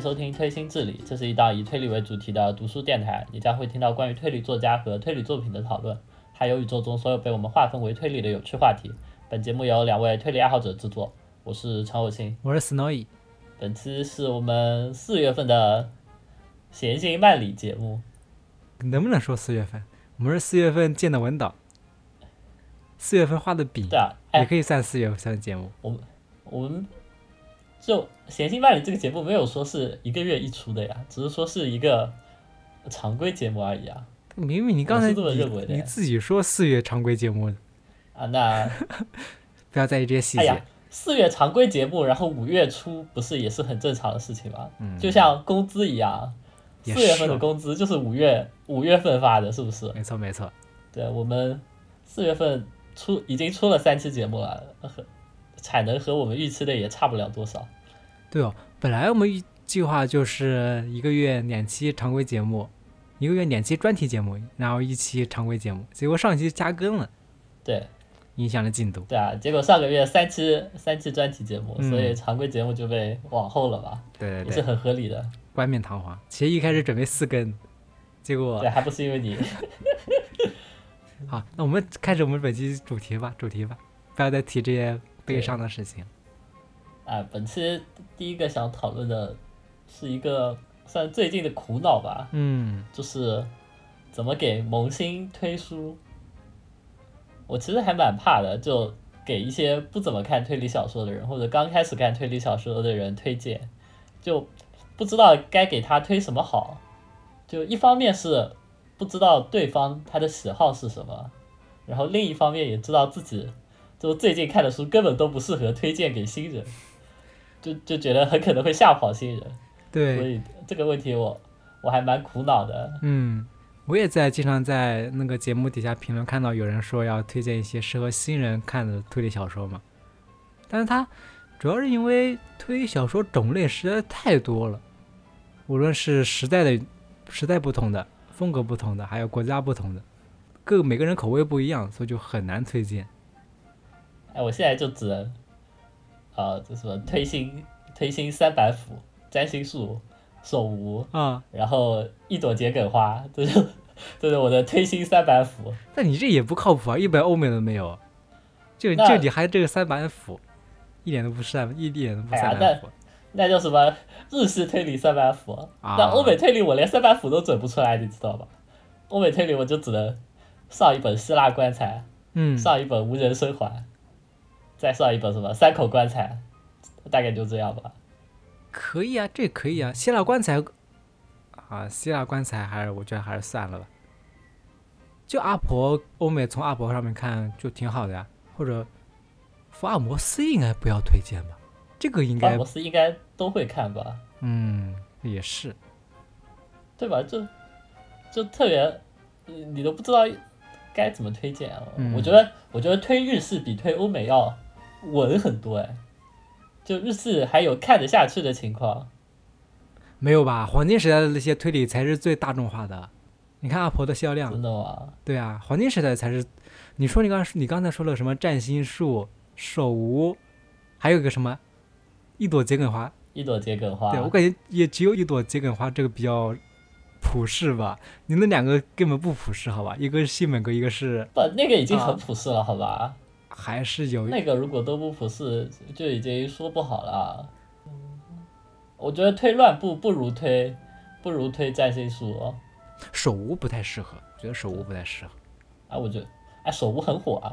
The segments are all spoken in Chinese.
收听推心置理，这是一档以推理为主题的读书电台，你将会听到关于推理作家和推理作品的讨论，还有宇宙中所有被我们划分为推理的有趣话题。本节目由两位推理爱好者制作，我是常有清，我是 Snowy。本期是我们四月份的闲心慢理节目，能不能说四月份？我们是四月份建的文档，四月份画的笔，对啊，哎也可以算四月份的节目。我们我们就闲心慢理这个节目没有说是一个月一出的呀，只是说是一个常规节目而已啊。明明你刚才这么你认为的你自己说四月常规节目，啊，那 不要在意这些细节。哎，四月常规节目，然后五月初不是也是很正常的事情吗？嗯就像工资一样，四月份的工资就是五月五月份发的，是不是？没错没错，对，我们四月份出已经出了三期节目了，和产能和我们预期的也差不了多少。对哦，本来我们预计划就是一个月两期常规节目，一个月两期专题节目，然后一期常规节目，结果上期加更了，对影响了进度。对啊，结果上个月三期三期专题节目，嗯所以常规节目就被往后了吧，对对对，也是很合理的。冠冕堂皇。其实一开始准备四更，结果对，还不是因为你。好，那我们开始我们本期主题吧，主题吧，不要再提这些悲伤的事情。啊，本期第一个想讨论的是一个算最近的苦恼吧，嗯就是怎么给萌新推书。我其实还蛮怕的，就给一些不怎么看推理小说的人，或者刚开始看推理小说的人推荐，就不知道该给他推什么好。就一方面是不知道对方他的喜好是什么，然后另一方面也知道自己就最近看的书根本都不适合推荐给新人，就就觉得很可能会吓跑新人。所对，以这个问题我我还蛮苦恼的。嗯，我也在经常在那个节目底下评论看到有人说要推荐一些适合新人看的推理小说嘛，但是他主要是因为推理小说种类实在太多了，无论是时代的时代不同的、风格不同的，还有国家不同的，各每个人口味不一样，所以就很难推荐。哎，我现在就只能，呃，这什么推心推心三板斧、占星术、手无，啊，然后一朵桔梗花，这就这是我的推心三板斧。但你这也不靠谱啊，一本欧美都没有，就就你还这个三板斧，一点都不三，一点都不哎呀三板斧。那叫什么日式推理三板斧？啊那欧美推理我连三板斧都整不出来，你知道吧？欧美推理我就只能上一本希腊棺材，嗯，上一本无人生还，再上一本什么三口棺材，大概就这样吧。可以啊，这可以啊。希腊棺材啊，希腊棺材还是我觉得还是算了吧。就阿婆，欧美从阿婆上面看就挺好的呀，或者福尔摩斯应该不要推荐吧？这个应该福尔摩斯应该都会看吧？嗯也是，对吧？就就特别，呃你都不知道该怎么推荐啊。嗯我觉得，我觉得推日式比推欧美要稳很多哎。就日式还有看得下去的情况，没有吧？黄金时代的那些推理才是最大众化的。你看阿婆的销量真，的吗？对啊，黄金时代才是。你说你刚你刚才说了什么占星术、手无，还有一个什么一朵桔梗花，一朵桔梗花，对我感觉也只有一朵桔梗花这个比较普世吧。你那两个根本不普世，好吧？一个是西门格，一个是不，那个已经啊很普世了，好吧？还是有那个如果都不普世，就已经说不好了啊。我觉得推乱步不如推，不如推占星术哦。手无不太适合，我觉得手无不太适合。啊，我觉得，哎，手无很火啊，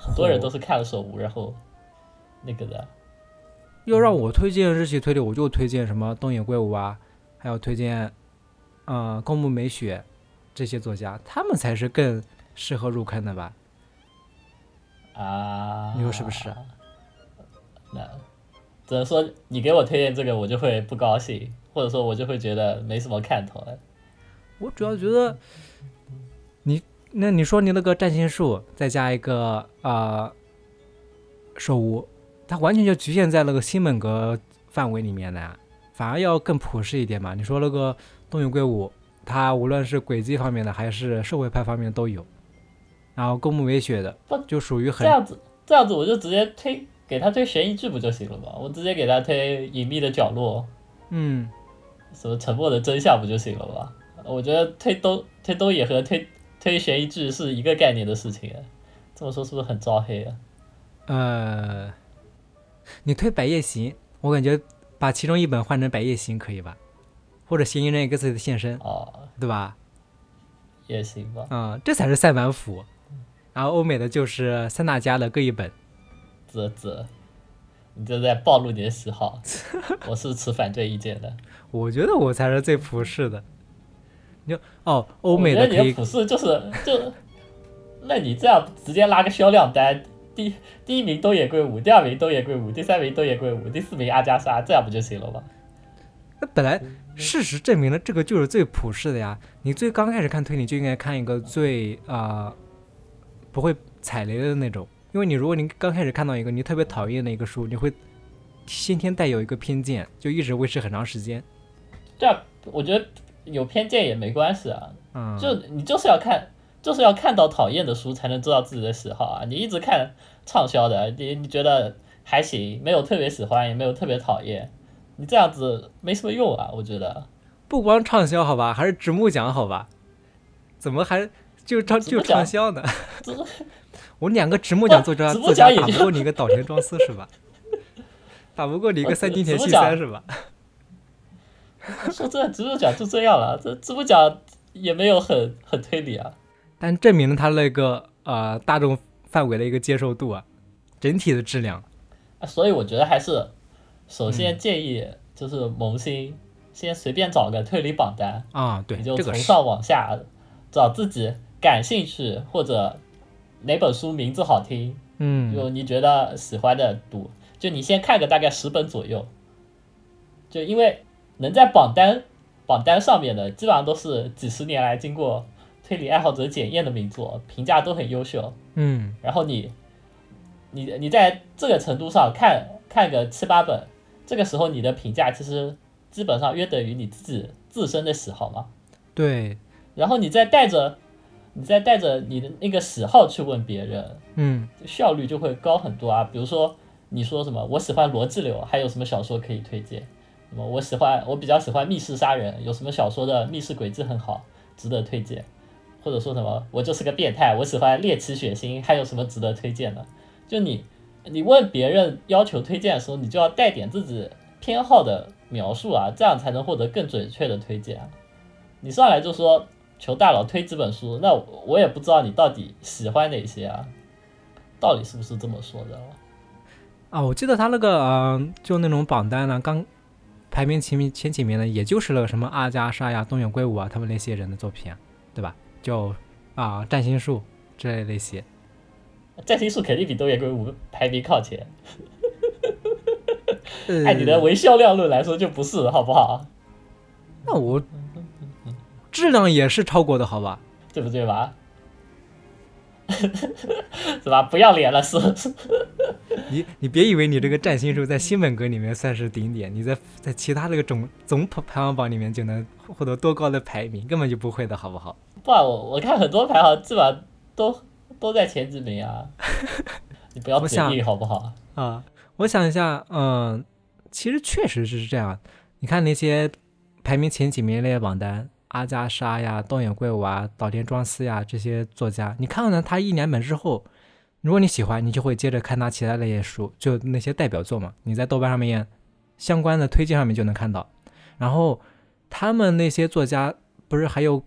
很多人都是看了手无，然后那个的。要让我推荐日系推理，我就推荐什么东野圭吾啊，还有推荐，嗯，宫木美雪这些作家，他们才是更适合入坑的吧？啊，你说是不是？啊那只能说你给我推荐这个，我就会不高兴，或者说我就会觉得没什么看头了。我主要觉得，你那你说你那个占星术，再加一个呃手无，它完全就局限在那个新本格范围里面的呀，反而要更普适一点嘛。你说那个东野圭吾，他无论是轨迹方面的还是社会派方面的都有，然后公墓为血的不就属于很这样子，这样子我就直接推给他推悬疑剧不就行了吗？我直接给他推隐秘的角落，嗯，什么沉默的真相不就行了吗？我觉得推东推东野和推推悬疑剧是一个概念的事情，这么说是不是很招黑啊？呃，你推《百夜行》，我感觉把其中一本换成《百夜行》可以吧？或者《嫌疑人 X 的现身》，哦，对吧？也行吧。嗯，这才是赛满府。然后欧美的就是三大家的各一本。啧啧，你这在暴露你的喜好。我是持反对意见的。我觉得我才是最普世的。你就哦，欧美的可以普世就是就，那你这样直接拉个销量单，第第一名东野圭吾，第二名东野圭吾，第三名东野圭吾，第四名阿加莎，这样不就行了吗？那本来事实证明了这个就是最普世的呀。你最刚开始看推理就应该看一个最啊不会踩雷的那种，因为你如果你刚开始看到一个你特别讨厌的一个书，你会先天带有一个偏见，就一直维持很长时间。对啊，我觉得。有偏见也没关系啊，嗯，就你就是要看，就是要看到讨厌的书才能知道自己的喜好啊。你一直看畅销的，你你觉得还行，没有特别喜欢，也没有特别讨厌，你这样子没什么用啊。我觉得不光畅销好吧，还是直木奖好吧？怎么还就畅就畅销呢？我两个直木奖作家作家打不过你一个岛田庄司是吧？打不过你一个三金田细三是吧？说真的，直播讲就这样了，这直播讲也没有很很推理啊。但证明了他那个呃大众范围的一个接受度啊，整体的质量。所以我觉得还是首先建议就是萌新先随便找个推理榜单啊，对，你就从上往下找自己感兴趣或者哪本书名字好听，嗯，就你觉得喜欢的读，就你先看个大概十本左右，就因为。能在榜单榜单上面的，基本上都是几十年来经过推理爱好者检验的名作，评价都很优秀。嗯，然后你，你你在这个程度上看看个七八本，这个时候你的评价其实基本上约等于你自己自身的喜好嘛。对。然后你再带着，你再带着你的那个喜好去问别人，嗯，效率就会高很多啊。比如说你说什么，我喜欢逻辑流，还有什么小说可以推荐？什么？我喜欢，我比较喜欢密室杀人，有什么小说的密室轨迹很好，值得推荐？或者说什么？我就是个变态，我喜欢猎奇血腥，还有什么值得推荐的？就你，你问别人要求推荐的时候，你就要带点自己偏好的描述啊，这样才能获得更准确的推荐啊。你上来就说求大佬推几本书，那我也不知道你到底喜欢哪些啊？到底是不是这么说的？啊，我记得他那个，嗯，就那种榜单呢，刚。排名前名前几名的，也就是那个什么阿加莎呀、东野圭吾啊，他们那些人的作品，对吧？就啊，占星术之类那些。占星术肯定比东野圭吾排名靠前。按你的唯销量论来说，就不是，好不好？那我质量也是超过的，好吧？对不对吧？是吧？不要脸了，是。你你别以为你这个占星术在新本格里面算是顶点，你在在其他这个总总排排行榜里面就能获得多高的排名，根本就不会的，好不好？不，我我看很多排行基本上都都在前几名啊。你不要嘴硬好不好？啊，我想一下，嗯，其实确实是这样。你看那些排名前几名那些榜单。阿加莎呀、东野圭吾啊、岛田庄司呀这些作家，你看完他一两本之后，如果你喜欢，你就会接着看他其他那些书，就那些代表作嘛。你在豆瓣上面相关的推荐上面就能看到。然后他们那些作家不是还有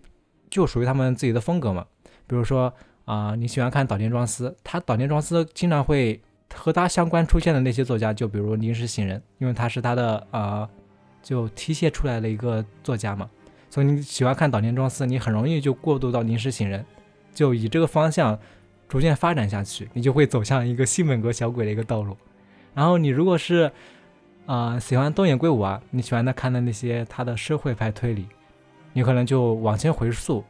就属于他们自己的风格嘛？比如说啊，你喜欢看岛田庄司，他岛田庄司经常会和他相关出现的那些作家，就比如临时行人，因为他是他的呃，就提携出来的一个作家嘛。所以你喜欢看岛田庄司，你很容易就过渡到临时行人，就以这个方向逐渐发展下去，你就会走向一个新本格小鬼的一个道路。然后你如果是啊喜欢东野圭吾啊，你喜欢他看的那些他的社会派推理，你可能就往前回溯，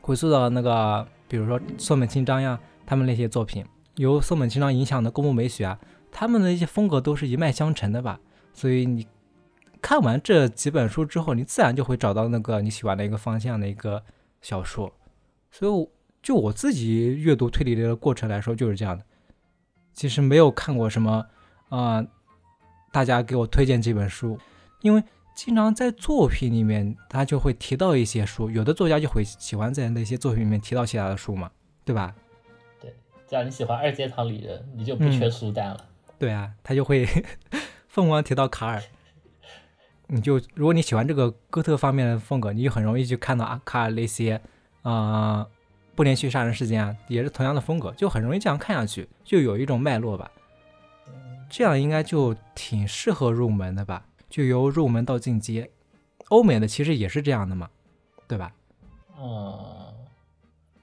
回溯到那个比如说松本清张呀，他们那些作品，由松本清张影响的公募美学啊，他们的一些风格都是一脉相承的吧。所以你。看完这几本书之后，你自然就会找到那个你喜欢的一个方向的一个小说。所以，就我自己阅读推理类的过程来说，就是这样的。其实没有看过什么，啊，大家给我推荐这本书，因为经常在作品里面，他就会提到一些书，有的作家就会喜欢在那些作品里面提到其他的书嘛，对吧？对只要你喜欢二阶堂里人，你就不缺书单了。对啊，他就会 疯狂提到卡尔。你就如果你喜欢这个哥特方面的风格，你就很容易去看到阿卡尔那些啊、不连续杀人事件啊，也是同样的风格，就很容易这样看下去，就有一种脉络吧。这样应该就挺适合入门的吧，就由入门到进阶。欧美的其实也是这样的嘛，对吧？嗯，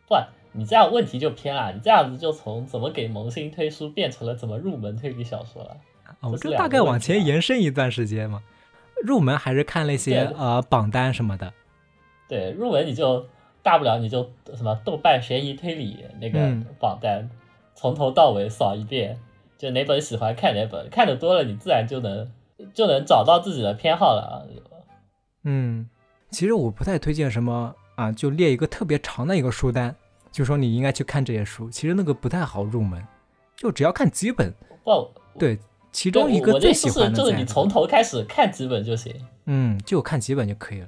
不，你这样问题就偏了，你这样子就从怎么给萌新推书变成了怎么入门推理小说了。啊，我这是两这大概往前延伸一段时间嘛。入门还是看那些对呃榜单什么的。对，入门你就大不了你就什么豆瓣悬疑推理那个嗯榜单，从头到尾扫一遍，就哪本喜欢看哪本，看的多了你自然就能就能找到自己的偏好了啊。嗯，其实我不太推荐什么啊，就列一个特别长的一个书单，就说你应该去看这些书。其实那个不太好入门，就只要看几本，不，对，其中一个最喜欢的就是你从头开始看几本就行。嗯，就看几本就可以了。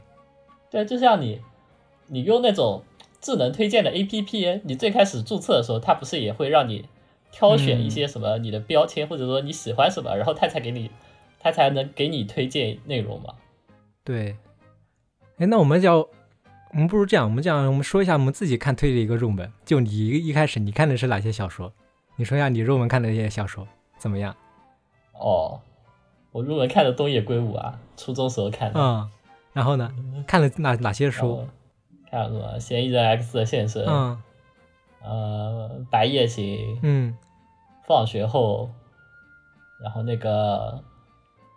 对，就像你，你用那种智能推荐的 APP，你最开始注册的时候，它不是也会让你挑选一嗯些什么你的标签，或者说你喜欢什么，然后它才给你，它才能给你推荐内容嘛？对，哎，那我们要，我们不如这样，我们这样，我们说一下我们自己看推理一个入门。就你一一开始你看的是哪些小说？你说一下你入门看的那些小说怎么样？哦，我入门看的东野圭吾啊，初中时候看的。嗯，然后呢，看了哪哪些书？看了什么《嫌疑人 X 的现身》嗯呃，《白夜行》嗯放学后，然后那个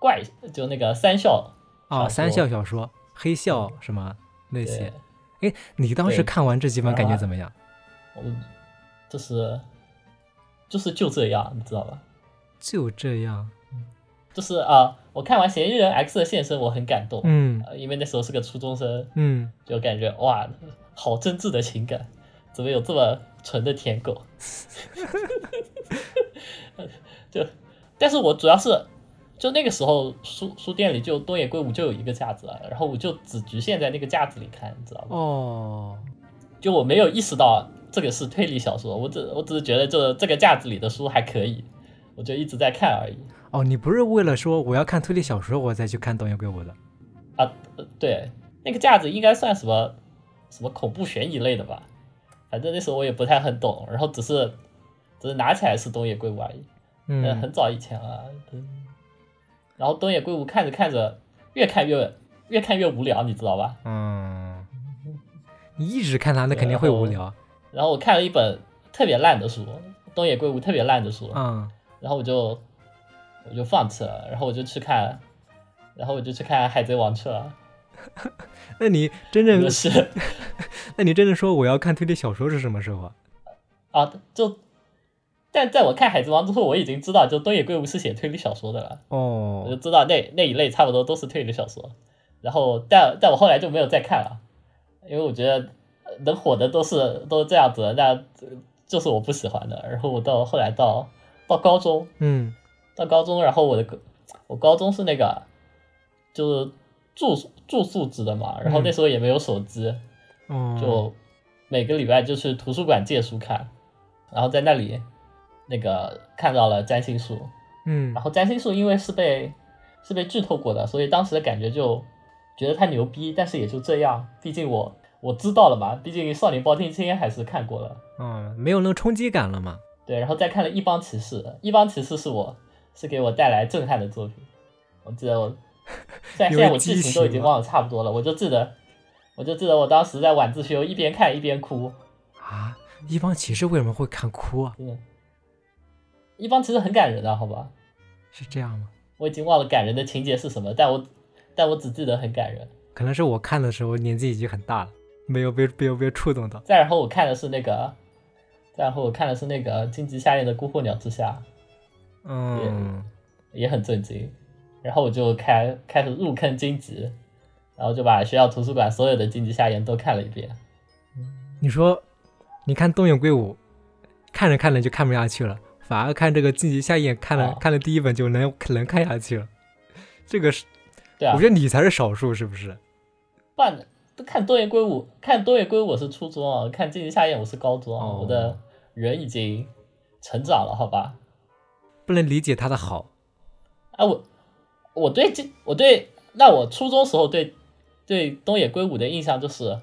怪，就那个三笑啊，小三笑小说、黑笑什么那些对。哎，你当时看完这几本感觉啊怎么样？我就是就是就这样，你知道吧？就这样。就是啊、我看完《嫌疑人 X 的现身》，我很感动，嗯呃因为那时候是个初中生，嗯，就感觉哇，好真挚的情感，怎么有这么纯的舔狗？就，但是我主要是，就那个时候书书店里就东野圭吾就有一个架子了，然后我就只局限在那个架子里看，你知道吗？哦，就我没有意识到这个是推理小说，我只我只是觉得就这个架子里的书还可以，我就一直在看而已。哦，你不是为了说我要看推理小说我再去看东野圭吾的？啊，呃对，那个架子应该算什么什么恐怖悬疑类的吧？反正那时候我也不太很懂，然后只是只是拿起来是东野圭吾而已，嗯很早以前了。嗯然后东野圭吾看着看着，越看越越看越无聊，你知道吧？嗯，你一直看他，那肯定会无聊。然后我看了一本特别烂的书，东野圭吾特别烂的书，嗯然后我就我就放弃了，然后我就去看，然后我就去看《海贼王》去了，那你真正 就，是那你真正说我要看推理小说是什么时候啊？啊，就，但在我看《海贼王》之后，我已经知道，就东野圭吾是写推理小说的了，哦我就哦，知道那那一类差不多都是推理小说。然后，但但我后来就没有再看了，因为我觉得呃能火的都是都是这样子的，那呃就是我不喜欢的。然后我到后来到到高中，嗯。到高中，然后我的高我高中是那个就是住宿住宿制的嘛，然后那时候也没有手机，嗯，就每个礼拜就去图书馆借书看，然后在那里那个看到了占星术，嗯。然后占星术因为是被是被剧透过的，所以当时的感觉就觉得太牛逼，但是也就这样，毕竟我我知道了嘛，毕竟《少年包青天》还是看过了，嗯，没有那个冲击感了嘛？对，然后再看了《一帮骑士》，《一帮骑士》是我是给我带来震撼的作品，我记得我虽 然现在我剧情都已经忘得差不多了，我就记得我就记得我当时在晚自修一边看一边哭，啊，一帮骑士为什么会看哭啊？嗯，一帮骑士很感人的，好吧？是这样吗？我已经忘了感人的情节是什么，但我但我只记得很感人。可能是我看的时候年纪已经很大了，没有被没有被触动到。再然后我看的是那个，再然后我看的是那个荆棘夏彦的《孤鹤鸟之下嗯，》，也很震惊。然后我就开开始入坑荆棘，然后就把学校图书馆所有的荆棘夏彦都看了一遍。你说，你看东野圭吾，看着看着就看不下去了，反而看这个《荆棘夏彦》看了、哦看了第一本就能能看下去了。这个是对啊我，觉得你才是少数，是不是？不然看东野圭吾，看东野圭吾我是初中啊，看《荆棘夏夜》我是高中啊，哦我的人已经成长了，好吧？不能理解他的好。啊，我我对这我对那我初中时候对对东野圭吾的印象就是，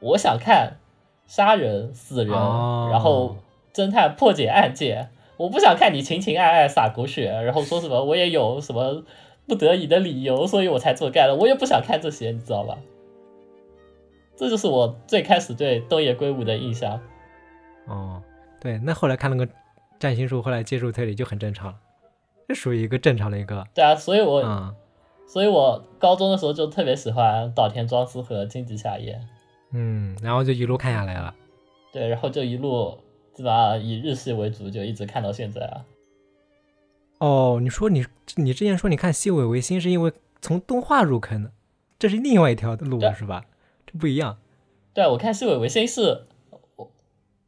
我想看杀人死人，哦然后侦探破解案件，我不想看你情情爱爱撒狗血，然后说什么我也有什么不得已的理由，所以我才这么干的，我也不想看这些，你知道吧？这就是我最开始对东野圭吾的印象。哦，对，那后来看那个占星术，后来接触推理就很正常了，这属于一个正常的一个。对啊，所以我、嗯所以我高中的时候就特别喜欢岛田庄司和金吉夏彦。嗯，然后就一路看下来了。对，然后就一路基本上以日系为主，就一直看到现在啊。哦，你说你你之前说你看《西尾维新》是因为从动画入坑的，这是另外一条路是吧？这不一样。对啊，我看《西尾维新》是，我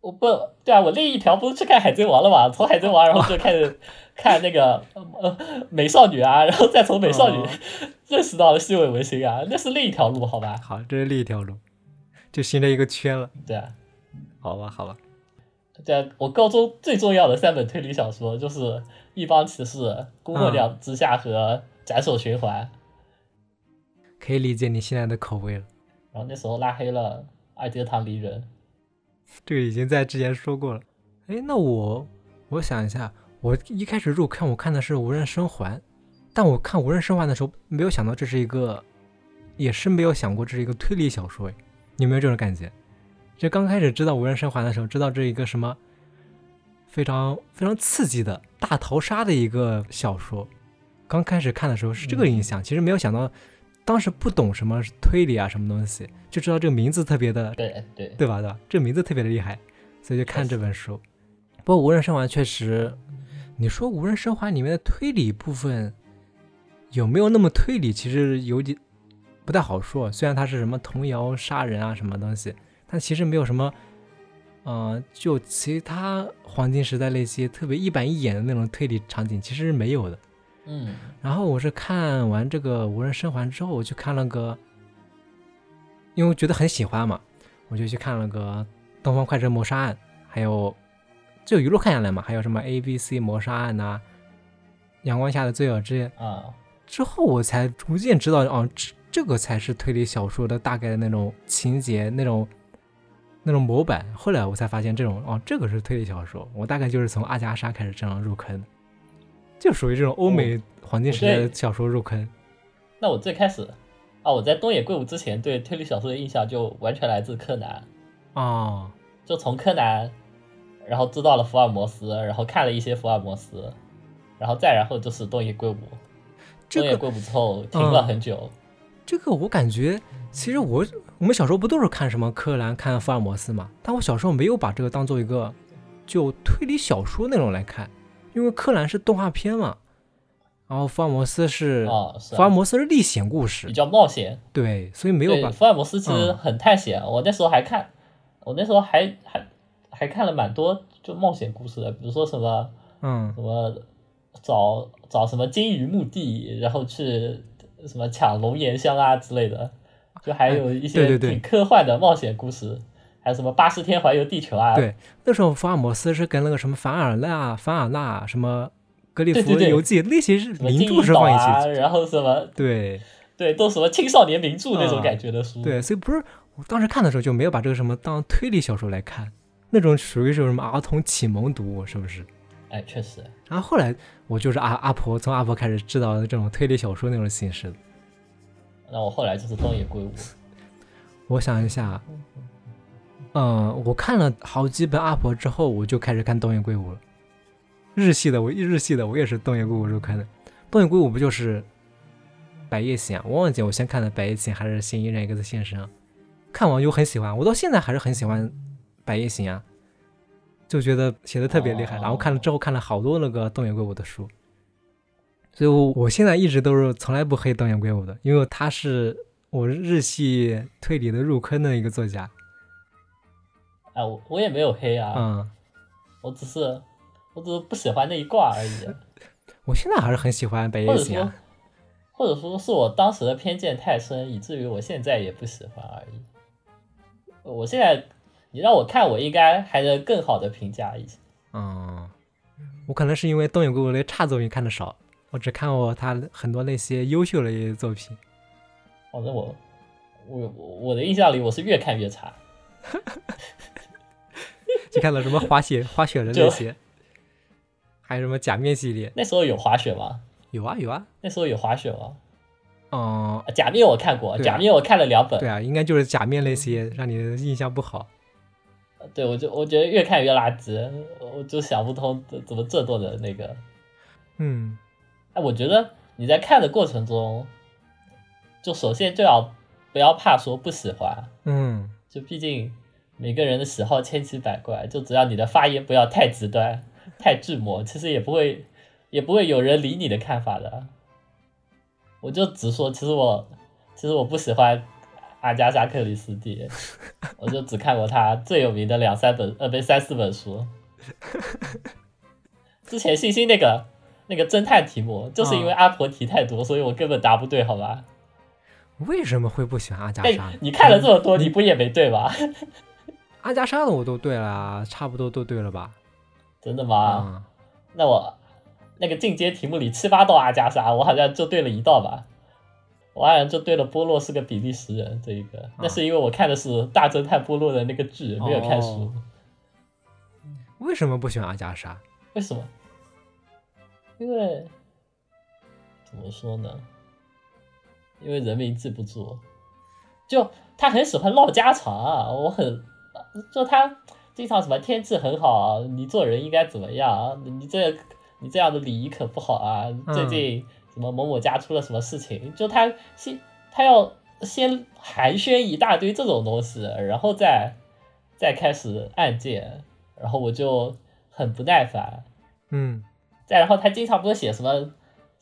我不对啊，我另一条不是去看《海贼王》了嘛？从《海贼王》然后就开始 看那个呃美少女啊，然后再从美少女、哦 认识到了西尾文星啊，那是另一条路，好吧？好，这是另一条路，就形成一个圈了。对啊，好吧，好吧。对啊，我高中最重要的三本推理小说就是《一帮骑士》《姑墨两之下》和《斩首循环》可以理解你现在的口味了。然后那时候拉黑了二阶堂离人。这个已经在之前说过了。哎，那我我想一下，我一开始入坑我看的是《无人生还》，但我看《无人生还》的时候没有想到这是一个，也是没有想过这是一个推理小说。哎，你有没有这种感觉？就刚开始知道《无人生还》的时候，知道这一个什么非常非常刺激的大逃杀的一个小说。刚开始看的时候是这个印象，其实没有想到，当时不懂什么推理啊什么东西，就知道这个名字特别的对对，对吧？对吧？这名字特别的厉害，所以就看这本书。不过《无人生还》确实，你说《无人生还》里面的推理部分有没有那么推理？其实有点不太好说。虽然它是什么童谣杀人啊什么东西，但其实没有什么，呃，就其他黄金时代那些特别一板一眼的那种推理场景，其实是没有的。嗯然后我是看完这个《无人生还》之后，我去看了个，因为我觉得很喜欢嘛，我就去看了个《东方快车谋杀案》，还有就一路看下来嘛，还有什么 A、B、C 谋杀案呐、阳光下的罪恶之夜。啊，之后我才逐渐知道，哦，这这个才是推理小说的大概的那种情节，那种那种模板。后来我才发现，这种哦，这个是推理小说。我大概就是从阿加莎开始这样入坑的，就属于这种欧美黄金时代的小说入坑。那我最开始啊，我在东野圭吾之前对推理小说的印象就完全来自柯南，哦，就从柯南，然后知道了福尔摩斯，然后看了一些福尔摩斯，然后再然后就是东野圭吾。这个东野圭吾之后停了很久，这个我感觉，其实我我们小时候不都是看什么柯南、看福尔摩斯嘛？但我小时候没有把这个当做一个就推理小说那种来看，因为柯南是动画片嘛，然后福尔摩斯是、啊，是福尔啊，摩斯是历险故事比，较冒险。对，所以没有福尔摩斯其实嗯很探险，我那时候还看，我那时候还还还看了蛮多就冒险故事的，比如说什么嗯什么找找什么金鱼墓地，然后去什么抢龙涎香啊之类的，就还有一对些对对挺科幻的冒险故事，还有什么八十天环游地球啊，对那时候福尔摩斯是跟那个什么凡尔纳、凡尔纳什么格里夫游记那些是名著是放一起去，然后什么对对，都什么青少年名著那种嗯感觉的书，对，所以不是我当时看的时候就没有把这个什么当推理小说来看，那种属于是什么儿童启蒙读物，是不是？哎，确实，然后后来我就是阿阿婆，从阿婆开始知道这种推理小说那种形式的。那我后来就是东野圭吾，我想一下，嗯，我看了好几本阿婆之后，我就开始看东野圭吾了。日系的我日系的我也是东野圭吾入坑的。东野圭吾不就是白夜行啊？我忘记我先看的白夜行还是新一人 X 现身啊？看完就很喜欢，我到现在还是很喜欢白夜行啊，就觉得写的特别厉害。哦然后看了之后看了好多那个东野圭吾的书，所以我我现在一直都是从来不黑东野圭吾的，因为他是我日系推理的入坑的一个作家。哎，我我也没有黑啊，嗯，我只是我只是不喜欢那一挂而已。我现在还是很喜欢白夜行啊。，或者说是我当时的偏见太深，以至于我现在也不喜欢而已。我现在你让我看，我应该还能更好的评价一些。嗯，我可能是因为东野圭吾的差作品看的少，我只看过他很多那些优秀的一些作品。反正我我我的印象里，我是越看越差。就看到什么滑雪滑雪人那些，还有什么假面系列。那时候有滑雪吗？有啊有啊，那时候有滑雪吗？嗯，啊假面我看过，啊假面我看了两本。对啊，应该就是假面那些让你印象不好。对，我就我觉得越看越垃圾，我就想不通怎怎么这多的那个。嗯哎，我觉得你在看的过程中，就首先就要不要怕说不喜欢，嗯就毕竟每个人的喜好千奇百怪，就只要你的发言不要太极端、太巨魔，其实也不会也不会有人理你的看法的。我就直说，其实我其实我不喜欢阿加莎·克里斯蒂，我就只看过他最有名的两三本，呃，不三四本书。之前星星那个那个侦探题目，就是因为阿婆题太多，所以我根本答不对，好吧？为什么会不喜欢阿加哎莎？，你看了这么多，你不也没对吧？阿加莎的我都对了啊，差不多都对了吧？真的吗？啊，那我那个进阶题目里七八道阿加莎，我好像就对了一道吧。我好像就对了波洛是个比利时人这一个，那是因为我看的是《大侦探波洛》的那个剧，没有看书。哦为什么不喜欢阿加莎？为什么？因为怎么说呢？因为人名记不住，就他很喜欢唠家常啊，我很就他经常什么天气很好啊，你做人应该怎么样啊？你这你这样的礼仪可不好啊！最近什么某某家出了什么事情？就他先他要先寒暄一大堆这种东西，然后再再开始案件，然后我就很不耐烦。嗯，再然后他经常不是写什么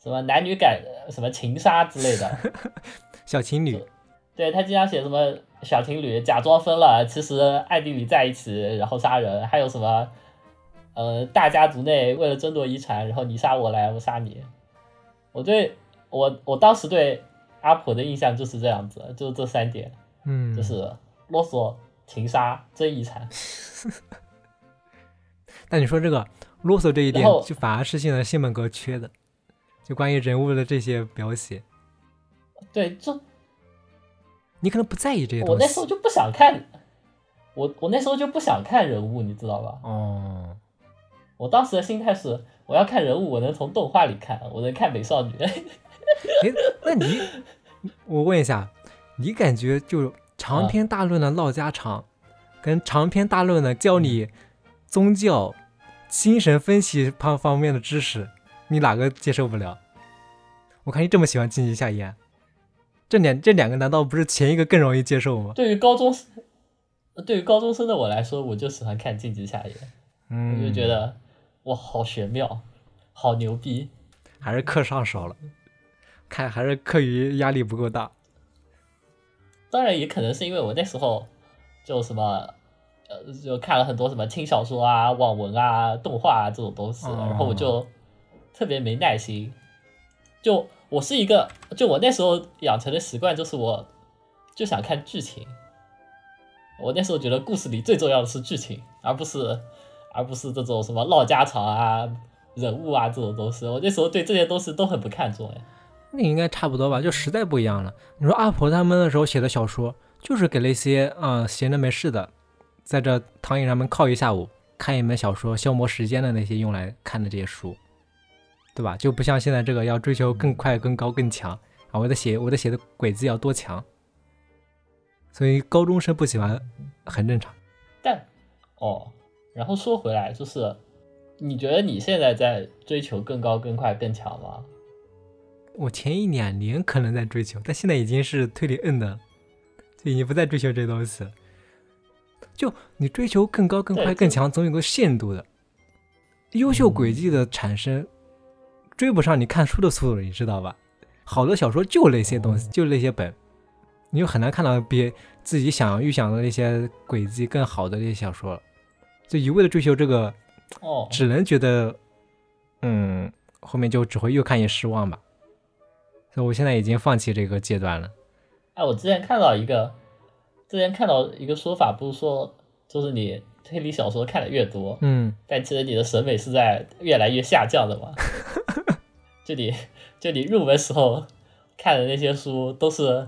什么男女感什么情杀之类的，小情侣，对他经常写什么小情侣假装分了，其实暗地里在一起，然后杀人，还有什么呃大家族内为了争夺遗产，然后你杀我来，我杀你。我对我我当时对阿婆的印象就是这样子，就是这三点，嗯，就是啰嗦、情杀、争遗产。但你说这个啰嗦这一点，就反而是现在新本格缺的，就关于人物的这些描写，对，就你可能不在意这些东西。我那时候就不想看，我我那时候就不想看人物，你知道吧？哦，我当时的心态是，我要看人物，我能从动画里看，我能看美少女。哎，那你，我问一下，你感觉就长篇大论的唠家常，跟长篇大论的教你宗教、精神分析方方面的知识，你哪个接受不了？我看你这么喜欢荆棘夏言，这两这两个难道不是前一个更容易接受吗？对于高中生，对于高中生的我来说，我就喜欢看《晋级夏言》，嗯，我就觉得哇，好玄妙，好牛逼。还是课上少了，看还是课余压力不够大。当然，也可能是因为我那时候就什么，呃，就看了很多什么轻小说啊、网文啊、动画啊这种东西，哦然后我就特别没耐心。就我是一个，就我那时候养成的习惯就是我就想看剧情。我那时候觉得故事里最重要的是剧情，而不是而不是这种什么唠家常啊、人物啊这种东西。我那时候对这些东西都很不看重哎。那应该差不多吧，就时代不一样了。你说阿婆他们那时候写的小说，就是给那些啊、闲着没事的，在这躺椅上面靠一下午，看一本小说消磨时间的那些用来看的这些书，对吧？就不像现在这个要追求更快、更高、更强啊！我的写我的写的轨迹要多强，所以高中生不喜欢很正常。但哦，然后说回来，就是你觉得你现在在追求更高、更快、更强吗？我前一两年可能在追求，但现在已经是推理摁的，就已经不再追求这东西了。就你追求更高、更快、更强，总有个限度的。优秀轨迹的产生，追不上你看书的速度，你知道吧？好多小说就那些东西，就那些本，你就很难看到比自己想预想的那些轨迹更好的那些小说了。就一味的追求这个，哦，只能觉得，嗯，后面就只会越看越失望吧。所以我现在已经放弃这个阶段了。哎，我之前看到一个，之前看到一个说法，不是说就是你推理小说看的越多，嗯，但其实你的审美是在越来越下降的嘛？就你就你入门时候看的那些书都是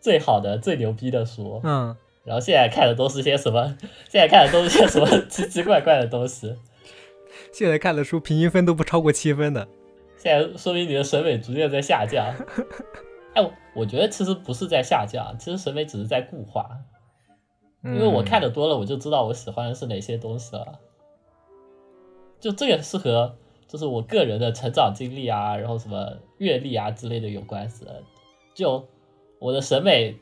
最好的、最牛逼的书，嗯，然后现在看的都是些什么？现在看的都是些什么 奇奇怪怪的东西？现在看的书平均分都不超过七分的。现在说明你的审美逐渐在下降。哎，我我觉得其实不是在下降，其实审美只是在固化。因为我看的多了，我就知道我喜欢的是哪些东西了。就这个是和就是我个人的成长经历啊，然后什么阅历啊之类的有关系的。就我的审美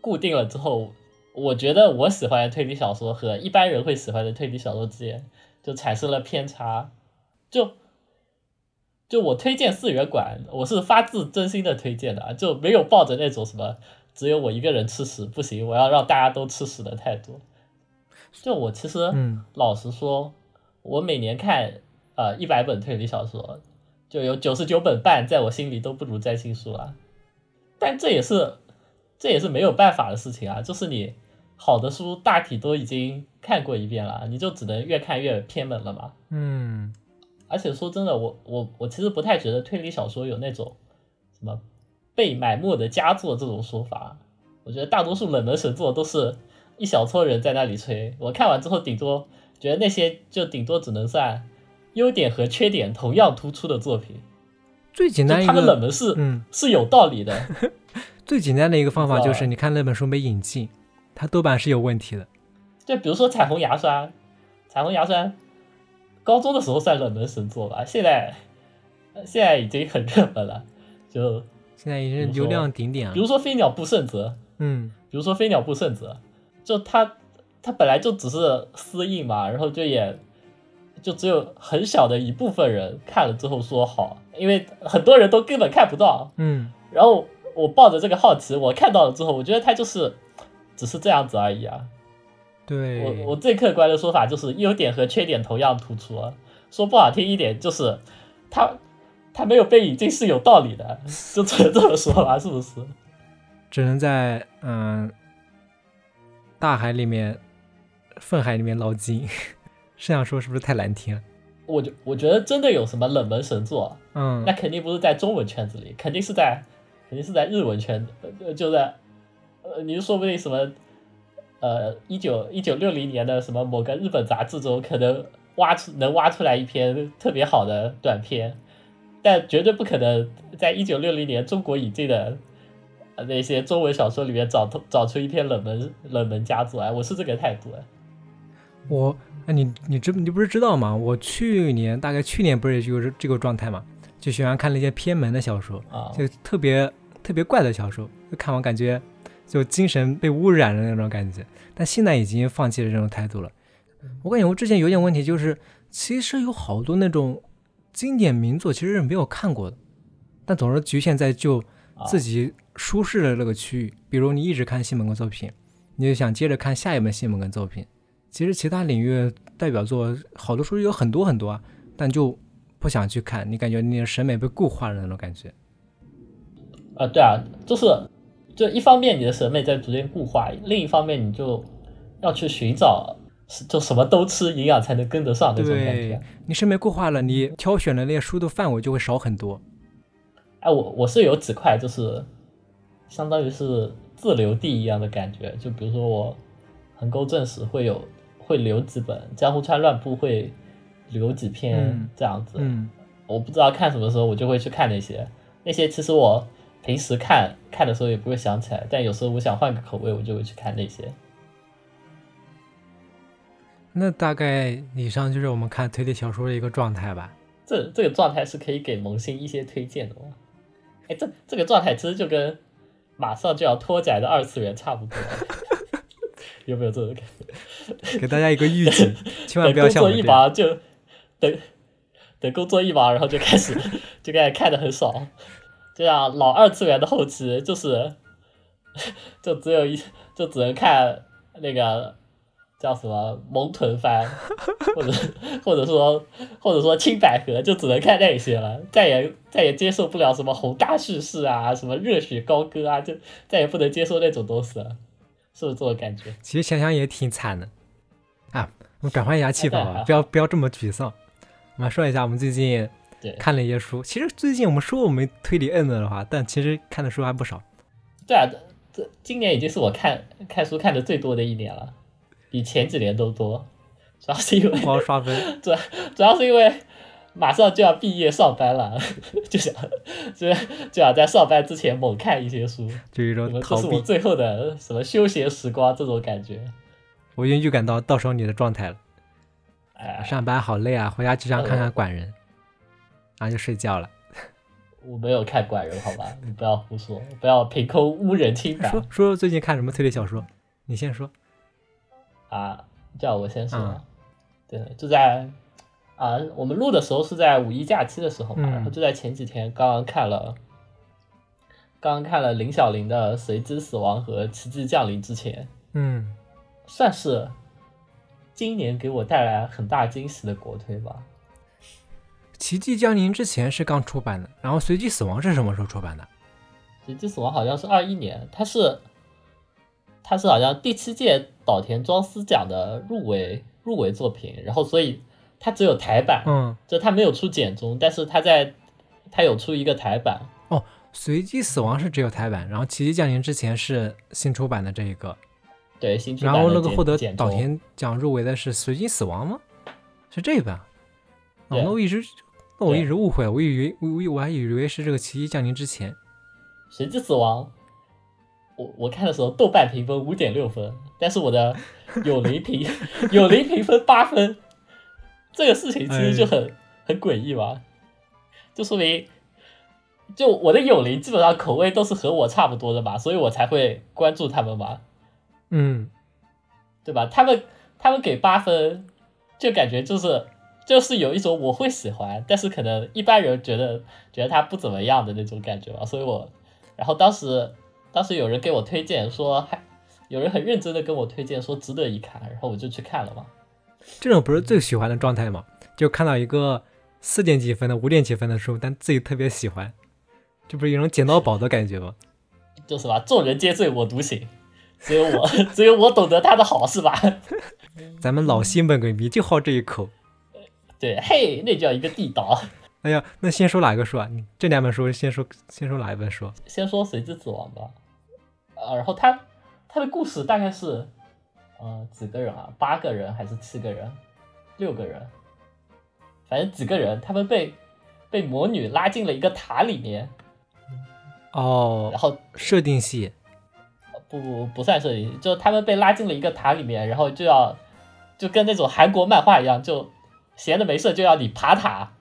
固定了之后，我觉得我喜欢的推理小说和一般人会喜欢的推理小说之间就产生了偏差。就就我推荐四元馆，我是发自真心的推荐的，就没有抱着那种什么只有我一个人吃屎不行，我要让大家都吃屎的态度。就我其实嗯老实说，我每年看呃一百本推理小说，就有九十九本半在我心里都不如占星术了。但这也是这也是没有办法的事情啊，就是你好的书大体都已经看过一遍了，你就只能越看越偏门了嘛。嗯而且说真的，我我我其实不太觉得推理小说有那种什么被埋没的佳作这种说法。我觉得大多数冷门神作都是一小撮人在那里吹，我看完之后顶多觉得那些就顶多只能算优点和缺点同样突出的作品。最简单一个他们冷，门是、嗯，是有道理的。最简单的一个方法就是你看那本书没引进，它多半是有问题的。就比如说彩虹牙刷，彩虹牙刷，高中的时候算冷门神作吧，现在呃现在已经很热门了。就现在已经流量顶点了。比如说飞鸟不胜则，嗯比如说飞鸟不胜则，就它它本来就只是私印嘛，然后就也就只有很小的一部分人看了之后说好，因为很多人都根本看不到。嗯然后我抱着这个好奇，我看到了之后，我觉得它就是只是这样子而已啊。对，我我最客观的说法就是优点和缺点同样突出啊。说不好听一点，就是它它没有被引进是有道理的，就只能这么说吧，是不是？只能在嗯大海里面、粪海里面捞金。这样说是不是太难听了？我觉我觉得真的有什么冷门神作，嗯那肯定不是在中文圈子里，肯定是在肯定是在日文圈，呃，就在呃，你说不定什么呃一九一九六零年的什么某个日本杂志中，可能挖出能挖出来一篇特别好的短篇，但绝对不可能在一九六零年中国引进的呃那些中文小说里面找出找出一篇冷门冷门佳作来，我是这个态度。我，哎，你你知你不是知道吗？我去年大概去年不是也就是这个状态嘛，就喜欢看那些偏门的小说，啊，就特别特别怪的小说，就看完感觉就精神被污染的那种感觉。但现在已经放弃了这种态度了。我感觉我之前有点问题，就是其实有好多那种经典名作其实是没有看过的，但总是局限在就自己舒适的那个区域。比如你一直看西蒙根作品，你就想接着看下一本西蒙根作品。其实其他领域代表作好多书有很多很多啊，但就不想去看，你感觉你的审美被固化了那种感觉。啊，对啊，就是就一方面你的审美在逐渐固化，另一方面你就要去寻找，就什么都吃，营养才能跟得上那种感觉。你审美固化了，你挑选的那些书的范围就会少很多。哎，我我是有几块就是相当于是自留地一样的感觉，就比如说我横沟正史会有会留几本，江户川乱步会留几篇嗯这样子。嗯，我不知道看什么时候，我就会去看那些。那些其实我平时看看的时候也不会想起来，但有时候我想换个口味，我就会去看那些。那大概以上就是我们看推理小说的一个状态吧。这这个状态是可以给萌新一些推荐的吗？哎，这这个状态其实就跟马上就要脱宅的二次元差不多，有没有这种感觉？给大家一个预警，千万等工作一不要像我们这样。忙就等等工作一忙，然后就开始 就开始看的很爽。这样老二次元的后期就是就只有一就只能看那个叫什么萌豚番，或者或者说或者说青百合，就只能看那些了，再也再也接受不了什么宏大叙事啊，什么热血高歌啊，就再也不能接受那种东西了，是不是这种感觉？其实想想也挺惨的啊。我们转换一下气氛吧，不要不要这么沮丧。我们说一下我们最近对看了一些书。其实最近我们说我们推理 N 的话，但其实看的书还不少。对啊，这这今年已经是我看看书看的最多的一年了，比前几年都多。主要是因为刷分，主主要是因为马上就要毕业上班了，就想 就就想在上班之前猛看一些书，就有一种逃避。是我最后的什么休闲时光这种感觉。我已经预感到到时候你的状态了。哎，上班好累啊，回家只想看呃看管人，然后就睡觉了。我没有看管人，好吧，你不要胡说，不要凭空污人清白说说最近看什么推理小说？你先说。啊！叫我先说，嗯对，就在啊，我们录的时候是在五一假期的时候嘛，嗯然后就在前几天刚刚看了，刚刚看了林小玲的《随机死亡》和《奇迹降临》之前，嗯，算是今年给我带来很大惊喜的国推吧。《奇迹降临》之前是刚出版的，然后《随机死亡》是什么时候出版的？《随机死亡》好像是二一年，它是它是好像第七届岛田庄司奖的入围入围作品，然后所以它只有台版，嗯，就它没有出简中，但是它在它有出一个台版，《哦随机死亡》是只有台版，然后《奇迹降临》之前是新出版的这一个，对新出的然后那个获得岛田奖入围的是《随机死亡》吗？是这一版？哦，那我一直那我一直误会了，我以为我我我还以为是这个《奇迹降临》之前。随机死亡，我我看的时候豆瓣评分五点六分，但是我的有雷评 有雷评分八分，这个事情其实就很、很诡异吧，就说明就我的友邻基本上口味都是和我差不多的嘛，所以我才会关注他们嘛，嗯，对吧？他们他们给八分，就感觉就是就是有一种我会喜欢，但是可能一般人觉得觉得他不怎么样的那种感觉吧。所以我，然后当时当时有人给我推荐说，还有人很认真的跟我推荐说值得一看，然后我就去看了嘛。这种不是最喜欢的状态吗？就看到一个四点几分的、五点几分的书，但自己特别喜欢，这不是有种捡到宝的感觉吗？就是吧，众人皆醉我独醒，只有我 只有我懂得他的好是吧？咱们老新本鬼迷就好这一口。对，嘿，那叫一个地道。哎呀，那先说哪个书啊？你这两本书先说，先说哪一本书？先说随之死亡吧，啊，然后他他的故事大概是，呃，几个人啊？八个人还是七个人？六个人？反正几个人，他们被被魔女拉进了一个塔里面，哦然，后设定系。不不不算设定，就他们被拉进了一个塔里面，然后就要就跟那种韩国漫画一样，就闲的没事就要你爬塔，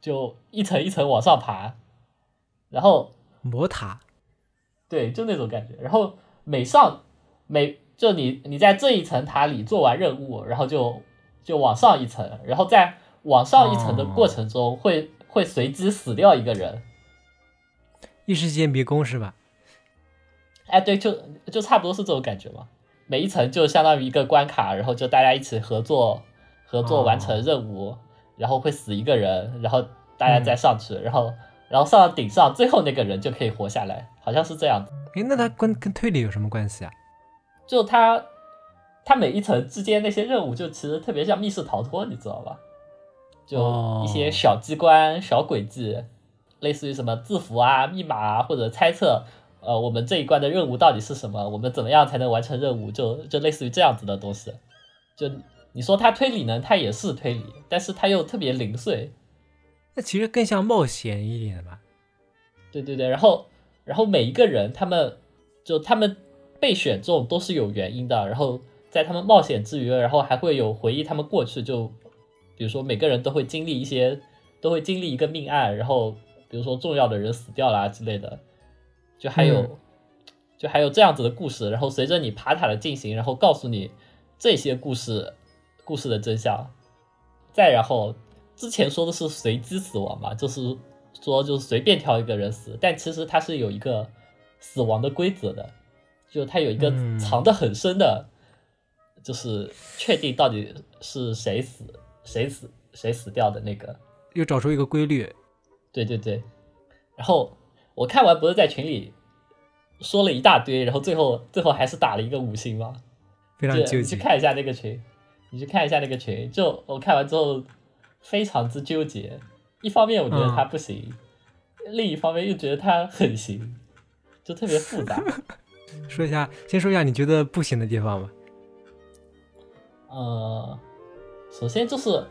就一层一层往上爬，然后魔塔。对，就那种感觉。然后每上每就你你在这一层塔里做完任务，然后就就往上一层，然后在往上一层的过程中会、会随机死掉一个人。异世界迷宫是吧？哎，对，就就差不多是这种感觉嘛。每一层就相当于一个关卡，然后就大家一起合作合作完成任务，然后会死一个人，然后大家再上去，然后然后上到顶上，最后那个人就可以活下来，好像是这样子。诶，那它跟跟推理有什么关系啊？就它它每一层之间那些任务，就其实特别像密室逃脱，你知道吧？就一些小机关、小轨迹，类似于什么字符啊、密码啊，或者猜测，呃，我们这一关的任务到底是什么？我们怎么样才能完成任务？就就类似于这样子的东西。就你说它推理呢，它也是推理，但是它又特别零碎。那其实更像冒险一点的吧？对对对，然后然后每一个人他们就他们被选中都是有原因的，然后在他们冒险之余，然后还会有回忆他们过去，就比如说每个人都会经历一些，都会经历一个命案，然后比如说重要的人死掉啦之类的，就还有、嗯。就还有这样子的故事，然后随着你爬塔的进行，然后告诉你这些故事故事的真相，再然后之前说的是随机死亡嘛，就是说就是随便挑一个人死，但其实它是有一个死亡的规则的，就他有一个嗯藏得很深的、就是确定到底是谁死谁死谁死掉的那个。又找出一个规律。对对对，然后我看完不是在群里说了一大堆，然后最后最后还是打了一个五星吗？非常纠结。你去看一下那个群，你去看一下那个群，就我看完之后非常之纠结。一方面我觉得他不行，另一方面又觉得他很行，就特别复杂。说一下，先说一下你觉得不行的地方吧。呃，首先就是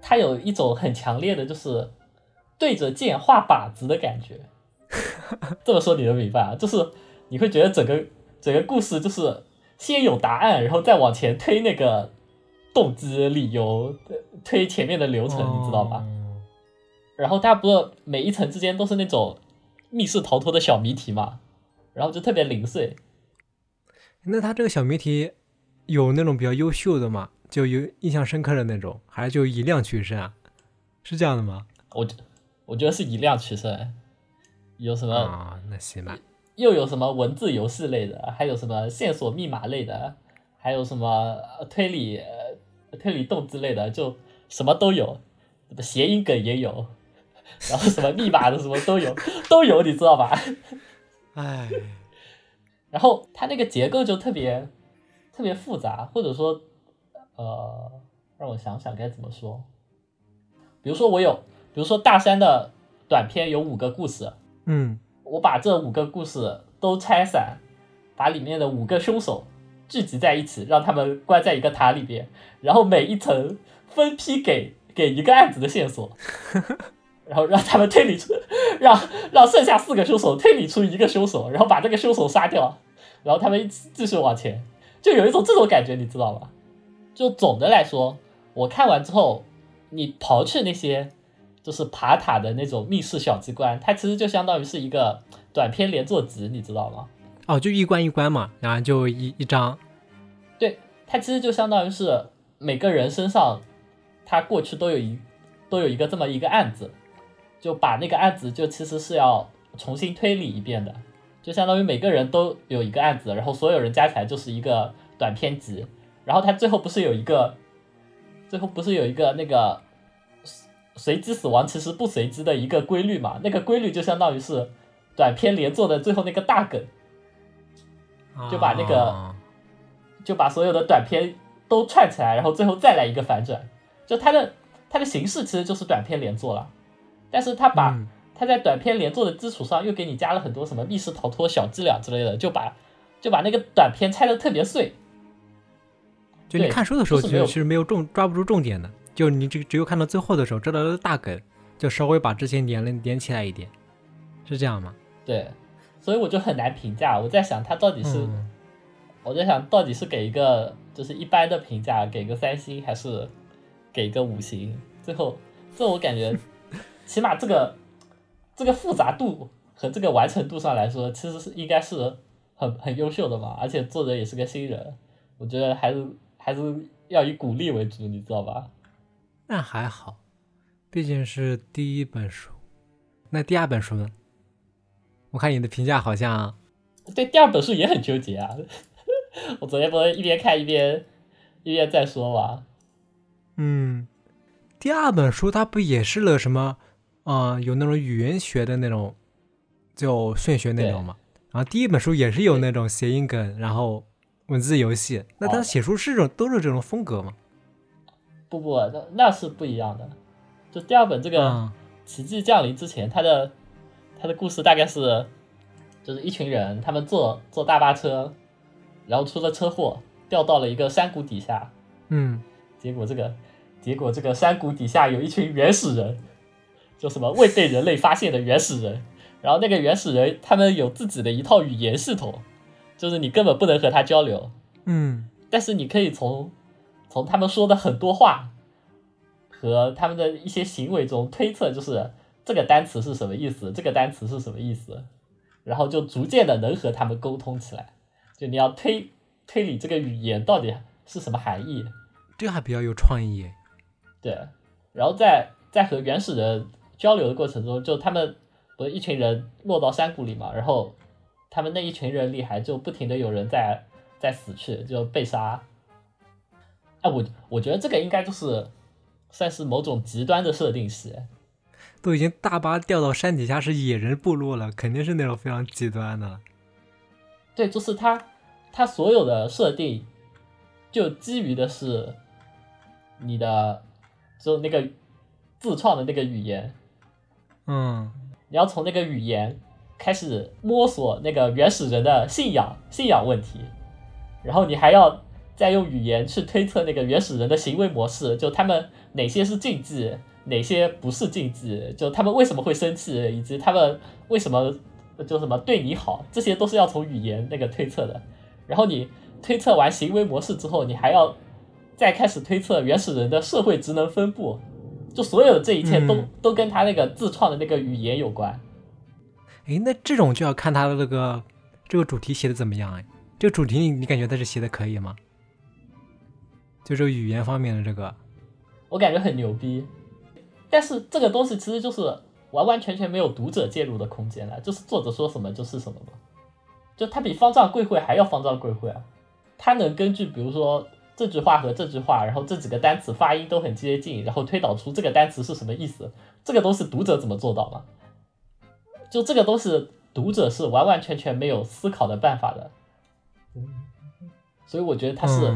它有一种很强烈的，就是对着剑画靶子的感觉。这么说你能明白啊？就是你会觉得整个整个故事就是先有答案，然后再往前推那个动机、理由，推前面的流程，你知道吧？哦然后它不是每一层之间都是那种密室逃脱的小谜题嘛，然后就特别零碎。那他这个小谜题有那种比较优秀的吗？就有印象深刻的那种，还是就以量取胜啊？是这样的吗？我觉我觉得是以量取胜，有什么？啊，那行吧。又有什么文字游戏类的，还有什么线索密码类的，还有什么呃推理、呃推理动之类的，就什么都有，什么谐音梗也有，然后什么密码的什么都有，都有，你知道吧？唉，然后它那个结构就特别特别复杂，或者说，呃，让我想想该怎么说。比如说我有，比如说大山的短片有五个故事，嗯，我把这五个故事都拆散，把里面的五个凶手聚集在一起，让他们关在一个塔里边，然后每一层分批给给一个案子的线索，然后让他们推理出，让让剩下四个凶手推理出一个凶手，然后把这个凶手杀掉，然后他们一起继续往前，就有一种这种感觉，你知道吧？就总的来说，我看完之后，你刨去那些就是爬塔的那种密室小机关，它其实就相当于是一个短篇连作集，你知道吗？哦，就一关一关嘛，然后就一一张。对，它其实就相当于是每个人身上，他过去都有一都有一个这么一个案子，就把那个案子就其实是要重新推理一遍的，就相当于每个人都有一个案子，然后所有人加起来就是一个短篇集，然后他最后不是有一个，最后不是有一个那个随机死亡其实不随机的一个规律嘛？那个规律就相当于是短篇连作的最后那个大梗。就把那个就把所有的短片都串起来，然后最后再来一个反转。就它的它的形式其实就是短篇连作了，但是他把他在短篇连作的基础上又给你加了很多什么密室逃脱小伎俩之类的，就把就把那个短片拆的特别碎。就你看书的时候，其实其实是没有重抓不住重点的，就你只只有看到最后的时候，知道了大梗，就稍微把之前连了连起来一点，是这样吗？对，所以我就很难评价。我在想他到底是，嗯我在想到底是给一个就是一般的评价，给个三星，还是给个五星？最后，这我感觉，起码这个这个复杂度和这个完成度上来说，其实是应该是很很优秀的嘛。而且作者也是个新人，我觉得还是还是要以鼓励为主，你知道吧？那还好，毕竟是第一本书。那第二本书呢？我看你的评价好像，对第二本书也很纠结啊。我昨天不是一边看一边一边在说吗，嗯，第二本书它不也是了什么，呃，有那种语言学的那种，就玄学那种嘛。然后第一本书也是有那种谐音梗，然后文字游戏。那他哦写书是这种都是这种风格吗？不不，那那是不一样的。就第二本这个嗯奇迹降临之前，他的他的故事大概是，就是一群人他们坐坐大巴车，然后出了车祸，掉到了一个山谷底下，嗯，结果这个结果这个山谷底下有一群原始人，就什么未被人类发现的原始人，然后那个原始人他们有自己的一套语言系统，就是你根本不能和他交流，嗯。但是你可以从从他们说的很多话和他们的一些行为中推测，就是这个单词是什么意思，这个单词是什么意思，然后就逐渐的能和他们沟通起来。就你要推推理这个语言到底是什么含义，这还比较有创意。对，然后再再和原始人交流的过程中，就他们不是一群人落到山谷里嘛，然后他们那一群人里还就不停的有人在在死去，就被杀。哎，我我觉得这个应该就是算是某种极端的设定系，都已经大巴掉到山底下是野人部落了，肯定是那种非常极端的。对，就是他他所有的设定就基于的是你的就那个自创的那个语言，嗯，你要从那个语言开始摸索那个原始人的信仰信仰问题，然后你还要。再用语言去推测那个原始人的行为模式，就他们哪些是禁忌，哪些不是禁忌，就他们为什么会生气，以及他们为什么就什么对你好，这些都是要从语言那个推测的。然后你推测完行为模式之后，你还要再开始推测原始人的社会职能分布，就所有的这一切都都跟他那个自创的那个语言有关。哎，那这种就要看他的那个这个主题写的怎么样哎，这个主题你你感觉他是写的可以吗？就这个语言方面的这个，我感觉很牛逼，但是这个东西其实就是完完全全没有读者介入的空间了，就是作者说什么就是什么嘛。就他比方丈贵会还要方丈贵会啊，他能根据比如说这句话和这句话，然后这几个单词发音都很接近，然后推导出这个单词是什么意思，这个都是读者怎么做到的？就这个都是，读者是完完全全没有思考的办法的。所以我觉得他是。